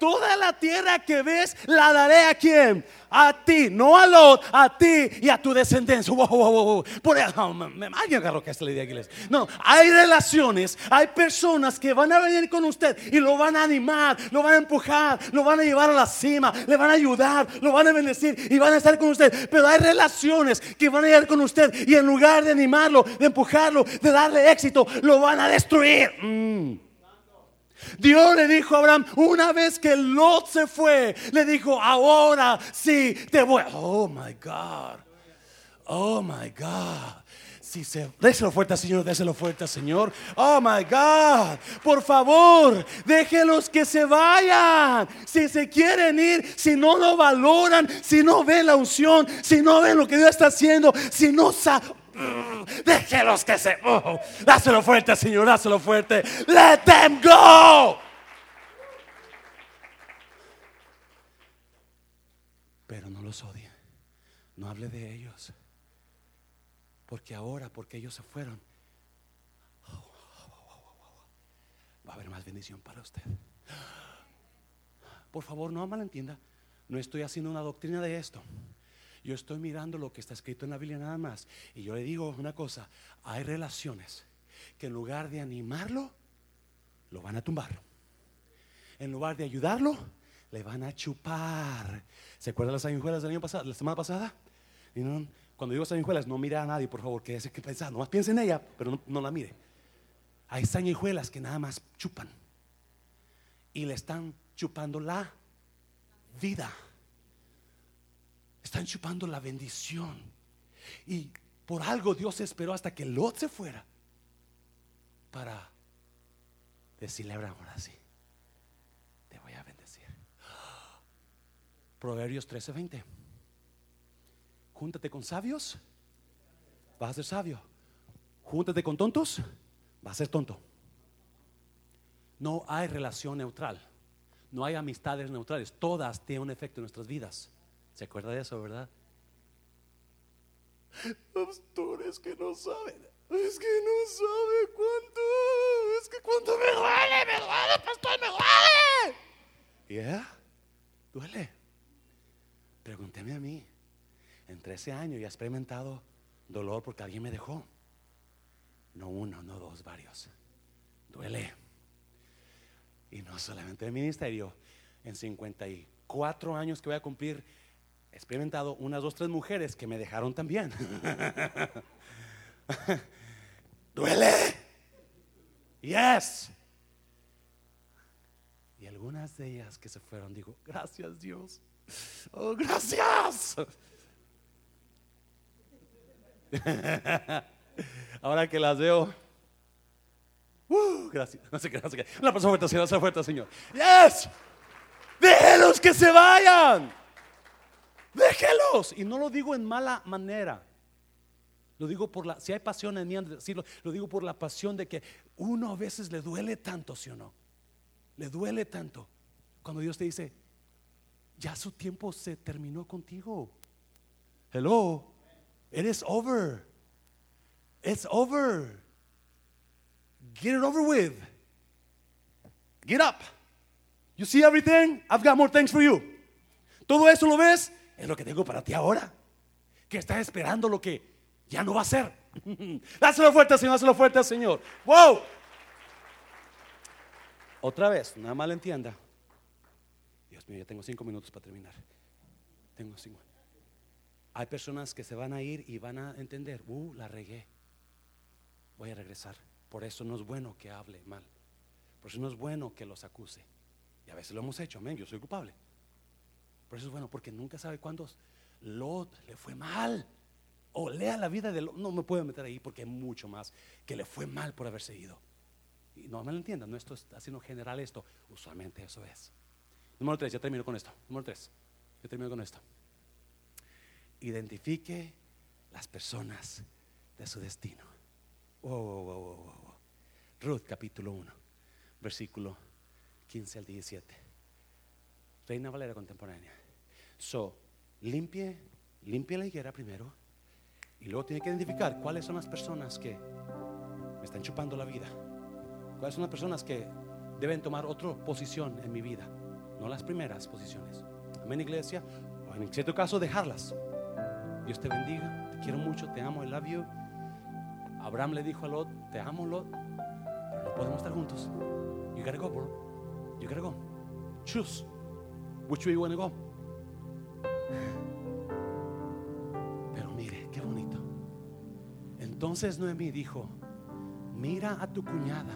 Toda la tierra que ves la daré a quién? A ti, no a Lot, a ti y a tu descendencia. Por eso, me, agarró que la idea iglesia. No, hay relaciones, hay personas que van a venir con usted y lo van a animar, lo van a empujar, lo van a llevar a la cima, le van a ayudar, lo van a bendecir y van a estar con usted. Pero hay relaciones que van a llegar con usted y en lugar de animarlo, de empujarlo, de darle éxito, lo van a destruir. Mm. Dios le dijo a Abraham, una vez que Lot se fue, le dijo, ahora sí te voy. Oh my God. Oh my God. Si se, déselo fuerte, Señor, déselo fuerte, Señor. Oh my God, por favor, déjelos que se vayan. Si se quieren ir, si no lo valoran, si no ven la unción, si no ven lo que Dios está haciendo, si no saben, Déjelos que se. Oh, dáselo fuerte, Señor, dáselo fuerte. Let them go. Pero no los odie. No hable de ellos. Porque ahora, porque ellos se fueron, va a haber más bendición para usted. Por favor, no malentienda. No estoy haciendo una doctrina de esto. Yo estoy mirando lo que está escrito en la Biblia nada más. Y yo le digo una cosa, hay relaciones que en lugar de animarlo, lo van a tumbar. En lugar de ayudarlo, le van a chupar. ¿Se acuerdan las sanguijuelas del año pasado, la semana pasada? Y cuando digo sanguijuelas, no mire a nadie, por favor, que que pensar, nomás piense en ella, pero no, no la mire. Hay sanguijuelas que nada más chupan y le están chupando la vida. Están chupando la bendición. Y por algo Dios esperó hasta que Lot se fuera para decirle a Abraham, ahora sí, te voy a bendecir. Proverbios 13:20. Júntate con sabios, vas a ser sabio. Júntate con tontos, vas a ser tonto. No hay relación neutral. No hay amistades neutrales. Todas tienen un efecto en nuestras vidas. ¿Se acuerda de eso, verdad? Pastores que no saben. Es que no sabe cuánto. Es que cuánto me duele, me duele, pastor, me duele. ¿Ya? Duele. Pregúnteme a mí. En 13 años ya he experimentado dolor porque alguien me dejó. No uno, no dos, varios. Duele. Y no solamente el ministerio. En 54 años que voy a cumplir, experimentado unas dos, tres mujeres que me dejaron también. Duele. Yes. Y algunas de ellas que se fueron, digo, gracias Dios. Oh, gracias. Ahora que las veo, uh, gracias. No sé qué, no sé qué. Una persona fuerte, Señor, una fuerte, Señor. Yes. Déjelos que se vayan. Déjelos. Y no lo digo en mala manera. Lo digo por la, si hay pasión en mí, decirlo, lo digo por la pasión de que uno a veces le duele tanto, ¿sí o no? Le duele tanto cuando Dios te dice, ya su tiempo se terminó contigo. Hello, it is over. It's over. Get it over with. Get up. You see everything? I've got more things for you. Todo eso lo ves, es lo que tengo para ti ahora. Que estás esperando lo que ya no va a ser. Dáselo fuerte, Señor, dáselo fuerte, Señor. Wow. Otra vez, nada mal entienda. Dios mío, ya tengo cinco minutos para terminar. Tengo cinco. Hay personas que se van a ir y van a entender, uh, la regué. Voy a regresar. Por eso no es bueno que hable mal. Por eso no es bueno que los acuse. Y a veces lo hemos hecho, amén, yo soy culpable. Por eso es bueno, porque nunca sabe cuándo Lot le fue mal. O lea la vida de Lot. No me puedo meter ahí porque hay mucho más que le fue mal por haberse ido. Y no me lo entiendan, no esto está haciendo general esto. Usualmente eso es. Número tres, ya termino con esto. Número tres, ya termino con esto. Identifique las personas de su destino. Ruth capítulo 1, versículo 15 al 17. Reina Valera contemporánea. So, limpie, limpie la higuera primero y luego tiene que identificar cuáles son las personas que me están chupando la vida. Cuáles son las personas que deben tomar otra posición en mi vida, no las primeras posiciones. Amén, iglesia. O en cierto caso, dejarlas. Dios te bendiga, te quiero mucho, te amo, I love you. Abraham le dijo a Lot, te amo Lot, pero no podemos estar juntos. You gotta go, bro. You gotta go. Choose which way you go. Pero mire, qué bonito. Entonces Noemí dijo, mira a tu cuñada,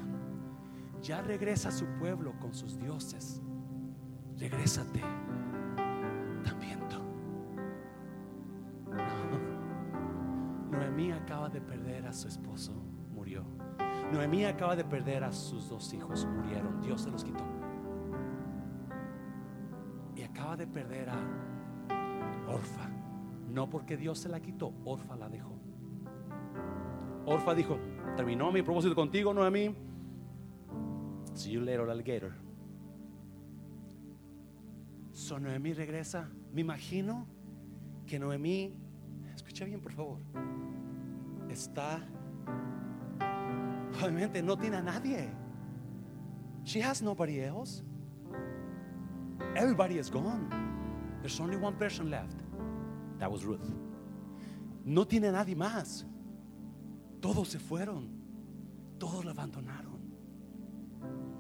ya regresa a su pueblo con sus dioses. Regrésate. También tú. Noemí acaba de perder a su esposo, murió. Noemí acaba de perder a sus dos hijos, murieron. Dios se los quitó. Perder a Orfa. No porque Dios se la quitó, Orfa la dejó. Orfa dijo, terminó mi propósito contigo, Noemí. See you later, alligator. So Noemí regresa. Me imagino que Noemí, escucha bien por favor, está, obviamente no tiene a nadie. She has nobody else. Everybody is gone. There's only one person left. That was Ruth. No tiene nadie más. Todos se fueron. Todos la abandonaron.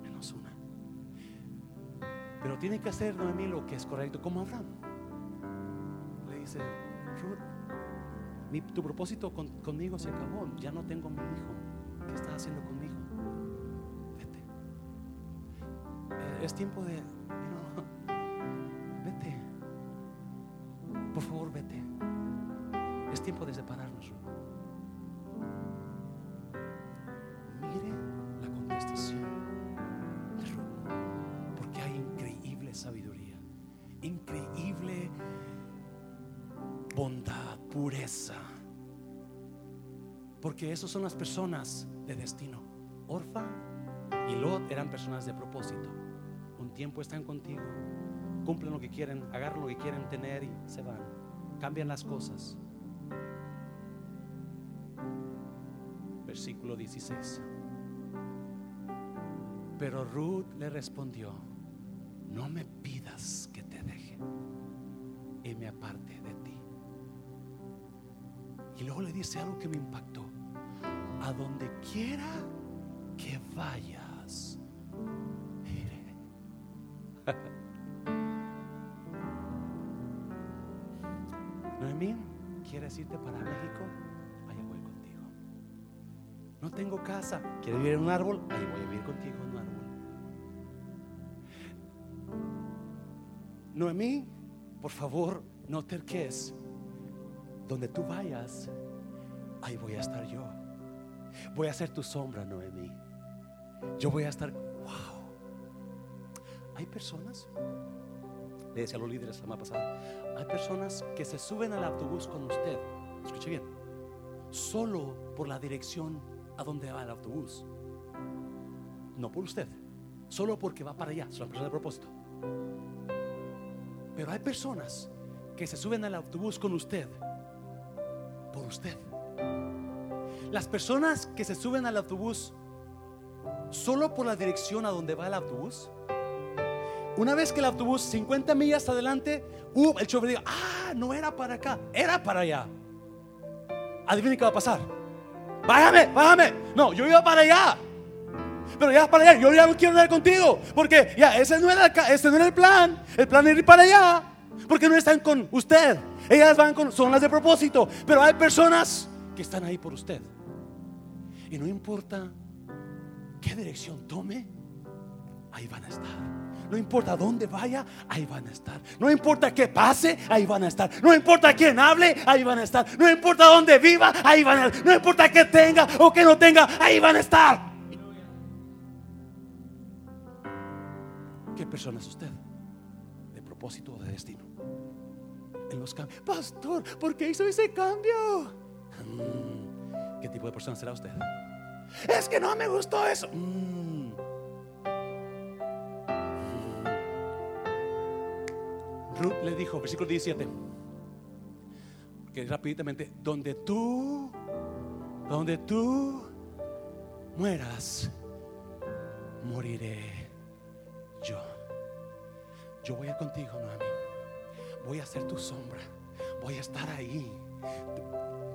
Menos una. Pero tiene que hacer Noemí lo que es correcto, como Abraham. Le dice, Ruth, tu propósito con- conmigo se acabó. Ya no tengo mi hijo. ¿Qué estás haciendo conmigo? Vete. Eh, es tiempo de, favor. Es tiempo de separarnos. Mire la contestación de porque hay increíble sabiduría, increíble bondad, pureza. Porque esos son las personas de destino. Orfa y Lot eran personas de propósito. Un tiempo están contigo, cumplen lo que quieren, agarran lo que quieren tener y se van. Cambian las cosas. Versículo 16. Pero Ruth le respondió, no me pidas que te deje y me aparte de ti. Y luego le dice algo que me impactó. A donde quiera que vayas, No tengo casa, ¿quieres vivir en un árbol? Ahí voy a vivir contigo en un árbol. Noemí, por favor, no terques. Donde tú vayas, ahí voy a estar yo. Voy a ser tu sombra, Noemí. Yo voy a estar, wow. Hay personas, le decía a los líderes la semana pasada, hay personas que se suben al autobús con usted, escuche bien, solo por la dirección a donde va el autobús. No por usted, solo porque va para allá, son personas de propósito. Pero hay personas que se suben al autobús con usted por usted. Las personas que se suben al autobús solo por la dirección a donde va el autobús. Una vez que el autobús 50 millas adelante, uh, el chofer diga, ah, no era para acá, era para allá. Adivine qué va a pasar. Bájame, bájame. No, yo iba para allá. Pero ya para allá, yo ya no quiero andar contigo. Porque ya, ese no era, ese no era el plan. El plan era ir para allá. Porque no están con usted. Ellas van con, son las de propósito. Pero hay personas que están ahí por usted. Y no importa qué dirección tome, ahí van a estar. No importa dónde vaya, ahí van a estar. No importa qué pase, ahí van a estar. No importa quién hable, ahí van a estar. No importa dónde viva, ahí van a estar. No importa qué tenga o que no tenga, ahí van a estar. ¿Qué persona es usted? ¿De propósito o de destino? En los cambios. Pastor, ¿por qué hizo ese cambio? Mm, ¿Qué tipo de persona será usted? Es que no me gustó eso. Ruth le dijo, versículo 17, que rápidamente, donde tú, donde tú mueras, moriré yo. Yo voy a contigo, Noemi. Voy a ser tu sombra. Voy a estar ahí.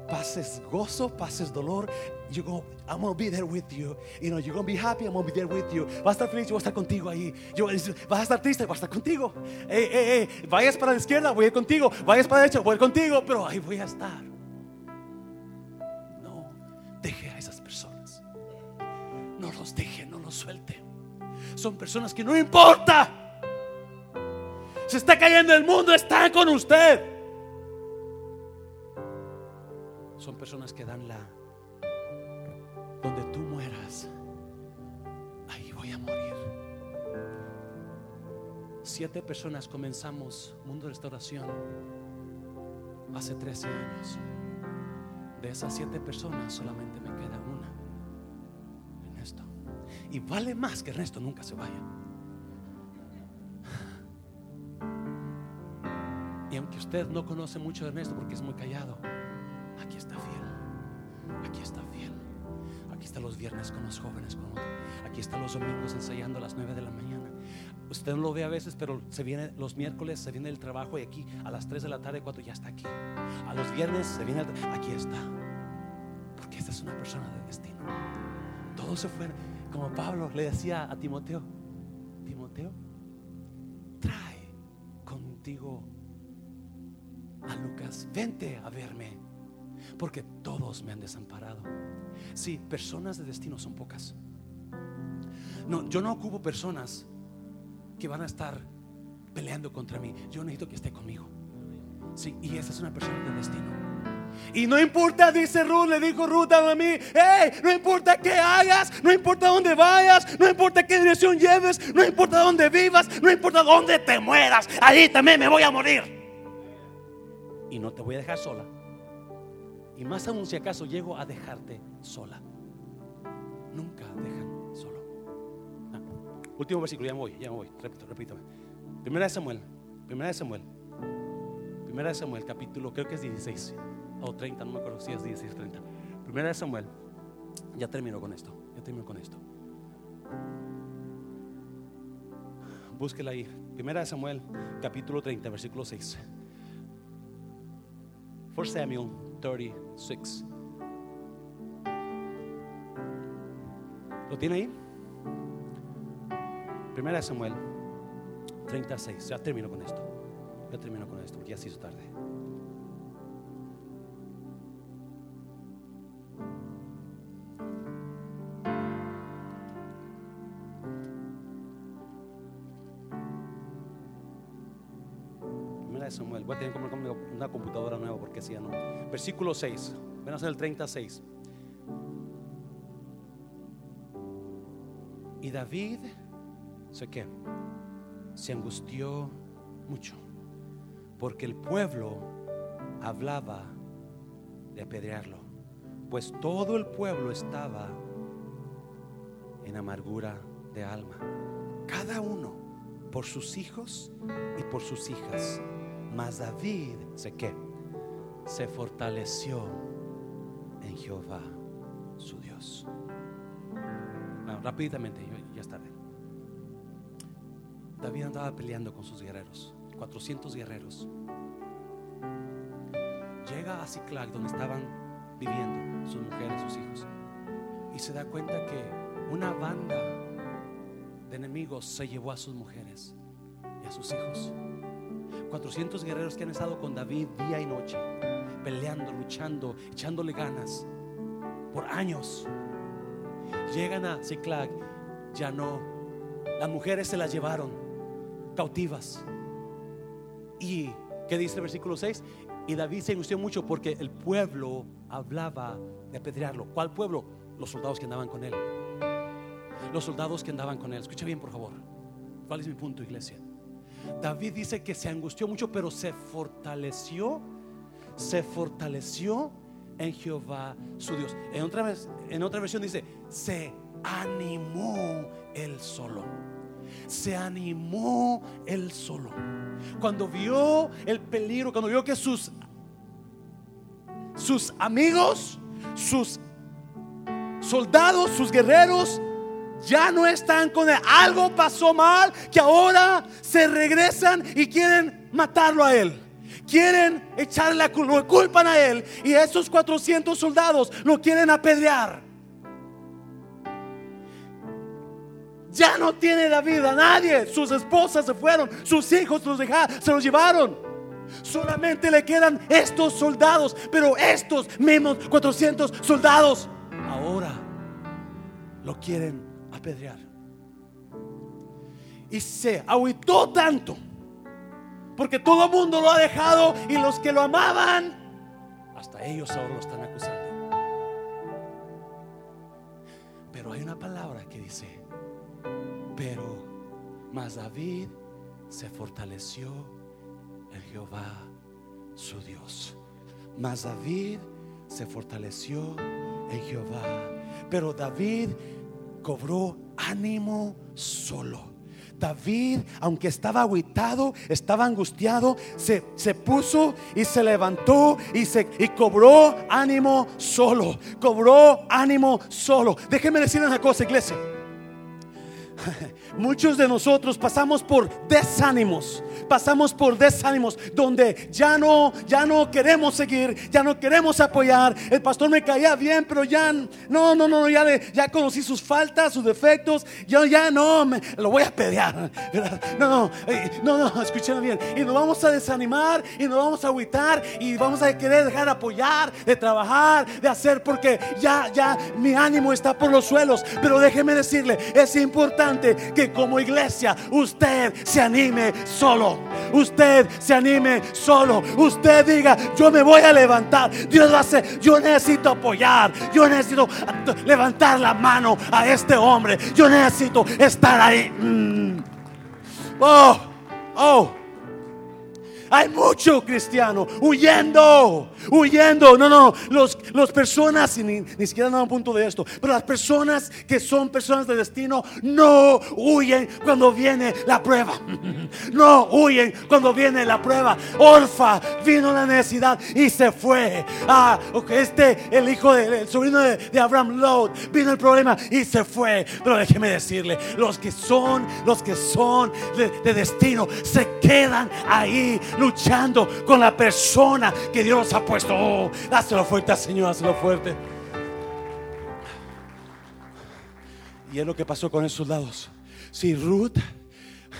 Pases gozo, pases dolor. You go, I'm gonna be there with you. You know, you're gonna be happy, I'm gonna be there with you. Vas a estar feliz, yo voy a estar contigo ahí. Yo, vas a estar triste, voy a estar contigo. Ey, ey, ey, vayas para la izquierda, voy a ir contigo. Vayas para la derecha, voy contigo. Pero ahí voy a estar. No deje a esas personas. No los deje, no los suelte. Son personas que no importa. Se está cayendo el mundo, están con usted. Son personas que dan la... Donde tú mueras, ahí voy a morir. Siete personas comenzamos Mundo de Restauración hace 13 años. De esas siete personas solamente me queda una. Ernesto. Y vale más que Ernesto nunca se vaya. Y aunque usted no conoce mucho de Ernesto porque es muy callado, viernes con los jóvenes. Con. Aquí está los domingos ensayando a las 9 de la mañana. Usted no lo ve a veces, pero se viene los miércoles, se viene el trabajo y aquí a las 3 de la tarde, cuando ya está aquí. A los viernes se viene, el- aquí está. Porque esta es una persona de destino. Todos se fueron. Como Pablo le decía a Timoteo, Timoteo, trae contigo a Lucas, vente a verme. Porque todos me han desamparado. Sí, personas de destino son pocas. No, yo no ocupo personas que van a estar peleando contra mí. Yo necesito que esté conmigo. Sí, y esa es una persona de destino. Y no importa, dice Ruth, le dijo Ruth a mí, hey, no importa qué hagas, no importa dónde vayas, no importa qué dirección lleves, no importa dónde vivas, no importa dónde te mueras, ahí también me voy a morir. Y no te voy a dejar sola. Y más aún si acaso llego a dejarte sola. Nunca dejan solo. Ah, último versículo, ya me voy, ya me voy, repito, repítame. Primera de Samuel, primera de Samuel, primera de Samuel, capítulo, creo que es 16 o 30, no me acuerdo si es 16 o 30. Primera de Samuel, ya termino con esto, ya termino con esto. Búsquela ahí. Primera de Samuel, capítulo 30, versículo 6. For Samuel 36. ¿Lo tiene ahí? Primera de Samuel 36. Ya termino con esto. Ya termino con esto porque ya se hizo tarde. Versículo 6. Ven a hacer el 36. Y David, sé qué, se angustió mucho porque el pueblo hablaba de apedrearlo, pues todo el pueblo estaba en amargura de alma, cada uno por sus hijos y por sus hijas. Mas David, sé qué, se fortaleció en Jehová, su Dios. No, rápidamente, ya es tarde. David andaba peleando con sus guerreros, 400 guerreros. Llega a Ciclac, donde estaban viviendo sus mujeres, sus hijos, y se da cuenta que una banda de enemigos se llevó a sus mujeres y a sus hijos. 400 guerreros que han estado con David día y noche, peleando, luchando, echándole ganas por años. Llegan a Ciclac, ya no. Las mujeres se las llevaron cautivas. ¿Y qué dice el versículo 6? Y David se angustió mucho porque el pueblo hablaba de apedrearlo. ¿Cuál pueblo? Los soldados que andaban con él. Los soldados que andaban con él. Escucha bien, por favor. ¿Cuál es mi punto, iglesia? David dice que se angustió mucho, pero se fortaleció, se fortaleció en Jehová su Dios. En otra, vez, en otra versión dice, se animó él solo. Se animó él solo. Cuando vio el peligro, cuando vio que sus sus amigos, sus soldados, sus guerreros ya no están con él. Algo pasó mal que ahora se regresan y quieren matarlo a él. Quieren echarle la lo culpan a él. Y esos 400 soldados lo quieren apedrear. Ya no tiene David a nadie. Sus esposas se fueron, sus hijos los dejaron, se los llevaron. Solamente le quedan estos soldados, pero estos mismos 400 soldados ahora lo quieren apedrear. Y se agüitó tanto, porque todo el mundo lo ha dejado y los que lo amaban, hasta ellos ahora lo están acusando. Pero hay una palabra que dice, pero mas David se fortaleció en Jehová su Dios. Mas David se fortaleció en Jehová. Pero David cobró ánimo solo. David, aunque estaba aguitado, estaba angustiado, se, se, puso y se levantó y, se, y cobró ánimo solo. Cobró ánimo solo. Déjenme decir una cosa, iglesia. Muchos de nosotros pasamos por desánimos, pasamos por desánimos donde ya no, ya no queremos seguir, ya no queremos apoyar. El pastor me caía bien, pero ya no, no, no, ya, ya conocí sus faltas, sus defectos. Yo ya no, me, lo voy a pelear. No, no, no, no, escúchame bien. Y nos vamos a desanimar y nos vamos a agüitar y vamos a querer dejar de apoyar, de trabajar, de hacer, porque ya, ya mi ánimo está por los suelos. Pero déjeme decirle, es importante que como iglesia usted se anime solo. Usted se anime solo. Usted diga, yo me voy a levantar. Dios va a hacer, yo necesito apoyar. Yo necesito levantar la mano a este hombre. Yo necesito estar ahí. Mm. Oh, oh. Hay mucho cristiano huyendo, huyendo. No, no, los, los personas, ni, ni siquiera no un punto de esto, pero las personas que son personas de destino no huyen cuando viene la prueba. No huyen cuando viene la prueba. Orfa vino la necesidad y se fue. Ah, este, el hijo del sobrino de, Abraham Lot, vino el problema y se fue. Pero déjeme decirle, los que son, los que son de, de destino, se quedan ahí luchando con la persona que Dios ha puesto. Oh, dáselo fuerte, Señor, dáselo fuerte. Y es lo que pasó con esos lados. Si Ruth,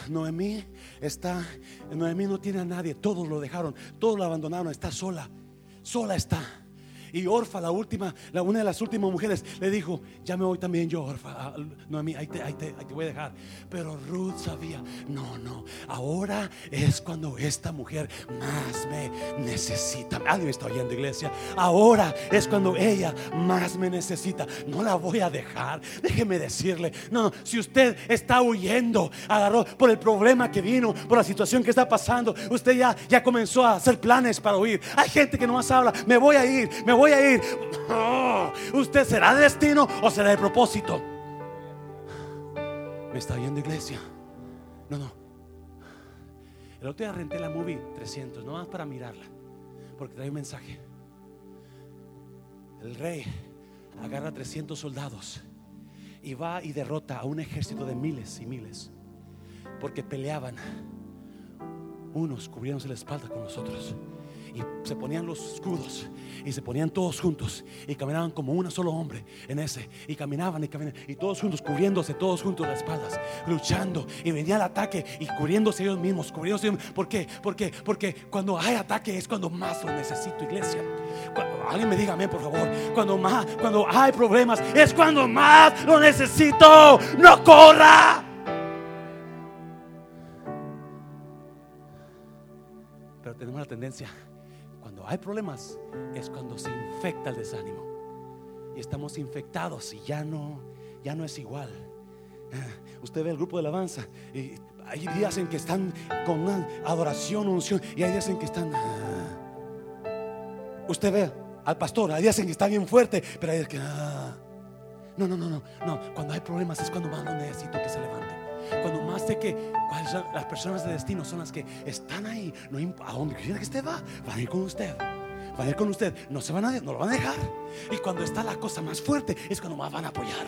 Noemí está, Noemí no tiene a nadie, todos lo dejaron, todos lo abandonaron, está sola, sola está. Y Orfa, la última, la, una de las últimas mujeres, le dijo, ya me voy también yo, Orfa. Ah, no, a mí, ahí te, ahí, te, voy a dejar. Pero Ruth sabía, no, no, ahora es cuando esta mujer más me necesita. Alguien me está oyendo, iglesia. Ahora es cuando ella más me necesita. No la voy a dejar. Déjeme decirle, no, no, si usted está huyendo, agarró por el problema que vino, por la situación que está pasando, usted ya, ya comenzó a hacer planes para huir. Hay gente que nomás habla, me voy a ir, me voy a ir. ¿Usted será de destino o será de propósito? ¿Me está viendo iglesia? No, no. El otro día renté la movie 300, no más para mirarla, porque trae un mensaje. El rey agarra 300 soldados y va y derrota a un ejército de miles y miles, porque peleaban. Unos cubriéndose la espalda con los otros y se ponían los escudos y se ponían todos juntos y caminaban como un solo hombre en ese. Y caminaban y caminaban y todos juntos cubriéndose todos juntos las espaldas luchando. Y venía el ataque y cubriéndose ellos mismos cubriéndose ellos ¿por qué? porque porque cuando hay ataque es cuando más lo necesito iglesia. Alguien me diga amén por favor. Cuando más cuando hay problemas es cuando más lo necesito. No corra pero tenemos la tendencia cuando hay problemas es cuando se infecta el desánimo. Y estamos infectados y ya no, ya no es igual. Ah, usted ve el grupo de alabanza y hay días en que están con adoración, unción, y hay días en que están. Ah. Usted ve al pastor, hay días en que está bien fuerte, pero hay días que. Ah. No, no, no, no, no. Cuando hay problemas es cuando más lo necesito que se levante. Más sé que las personas de destino son las que están ahí, a donde quiera que usted va, van a ir con usted. Van a ir con usted, no se van a, no lo van a dejar. Y cuando está la cosa más fuerte, es cuando más van a apoyar.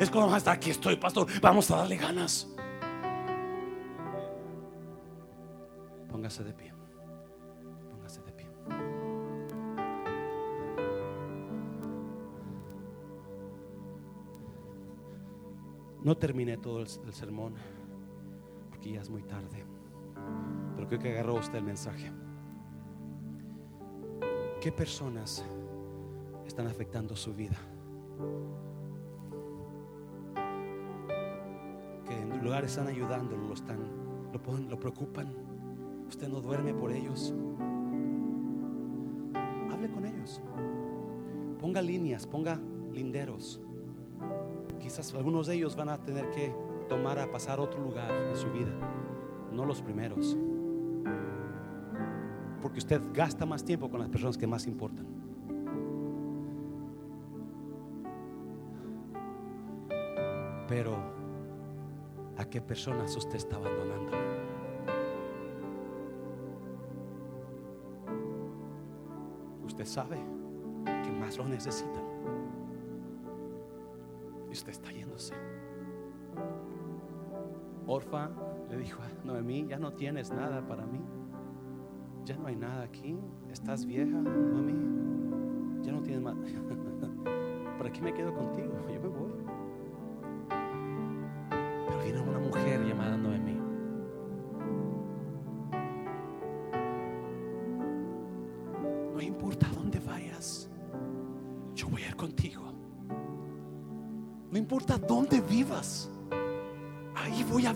Es cuando más aquí estoy, pastor, vamos a darle ganas. Póngase de pie. Póngase de pie. No terminé todo el, sermón es muy tarde. Pero creo que agarró usted el mensaje. ¿Qué personas están afectando su vida? Que en lugares están ayudándolo, lo están, lo, lo preocupan. Usted no duerme por ellos. Hable con ellos. Ponga líneas, ponga linderos quizás algunos de ellos van a tener que tomar a pasar otro lugar en su vida, no los primeros. Porque usted gasta más tiempo con las personas que más importan. Pero, ¿a qué personas usted está abandonando? Usted sabe que más lo necesitan Le dijo a Noemí, ya no tienes nada para mí. Ya no hay nada aquí. Estás vieja, Noemí. Ya no tienes más. ¿Para qué me quedo contigo? Yo me voy. Pero viene una mujer llamada Noemí. No importa dónde vayas, yo voy a ir contigo. No importa dónde vivas,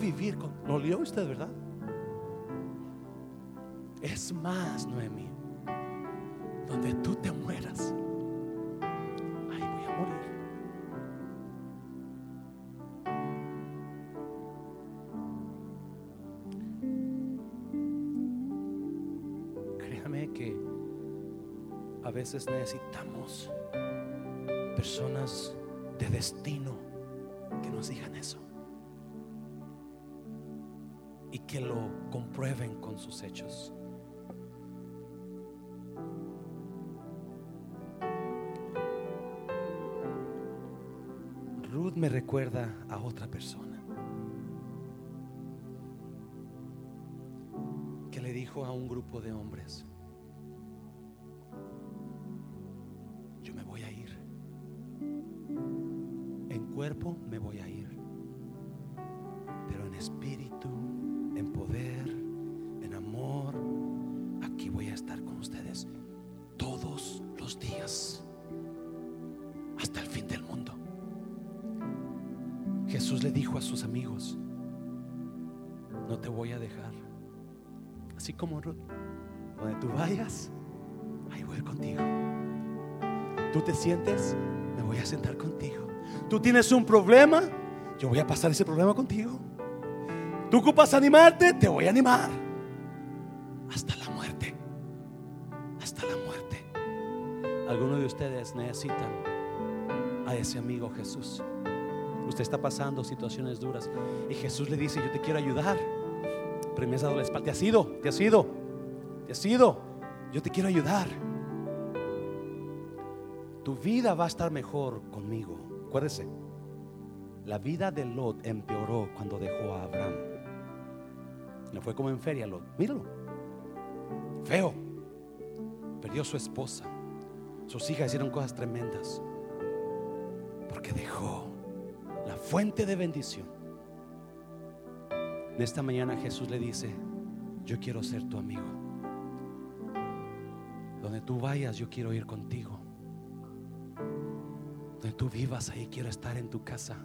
vivir. Con... ¿Lo leyó usted, verdad? Es más, Noemí, donde tú te mueras, ahí voy a morir. Créame que a veces necesitamos personas de destino que nos digan eso y que lo comprueben con sus hechos. Ruth me recuerda a otra persona que le dijo a un grupo de hombres, yo me voy a ir, en cuerpo me voy a ir, dijo a sus amigos, no te voy a dejar. Así como donde tú vayas, ahí voy contigo. Tú te sientes, me voy a sentar contigo. Tú tienes un problema, yo voy a pasar ese problema contigo. Tú ocupas animarte, te voy a animar. Hasta la muerte. Hasta la muerte. Algunos de ustedes necesitan a ese amigo Jesús. Usted está pasando situaciones duras y Jesús le dice, yo te quiero ayudar. Pero me has dado la espalda. Te has ido, te has ido, te has ido. Yo te quiero ayudar. Tu vida va a estar mejor conmigo. Acuérdese, la vida de Lot empeoró cuando dejó a Abraham. No fue como en feria Lot. Míralo. Feo. Perdió su esposa. Sus hijas hicieron cosas tremendas. Porque dejó fuente de bendición. En esta mañana Jesús le dice, yo quiero ser tu amigo. Donde tú vayas, yo quiero ir contigo. Donde tú vivas, ahí quiero estar en tu casa.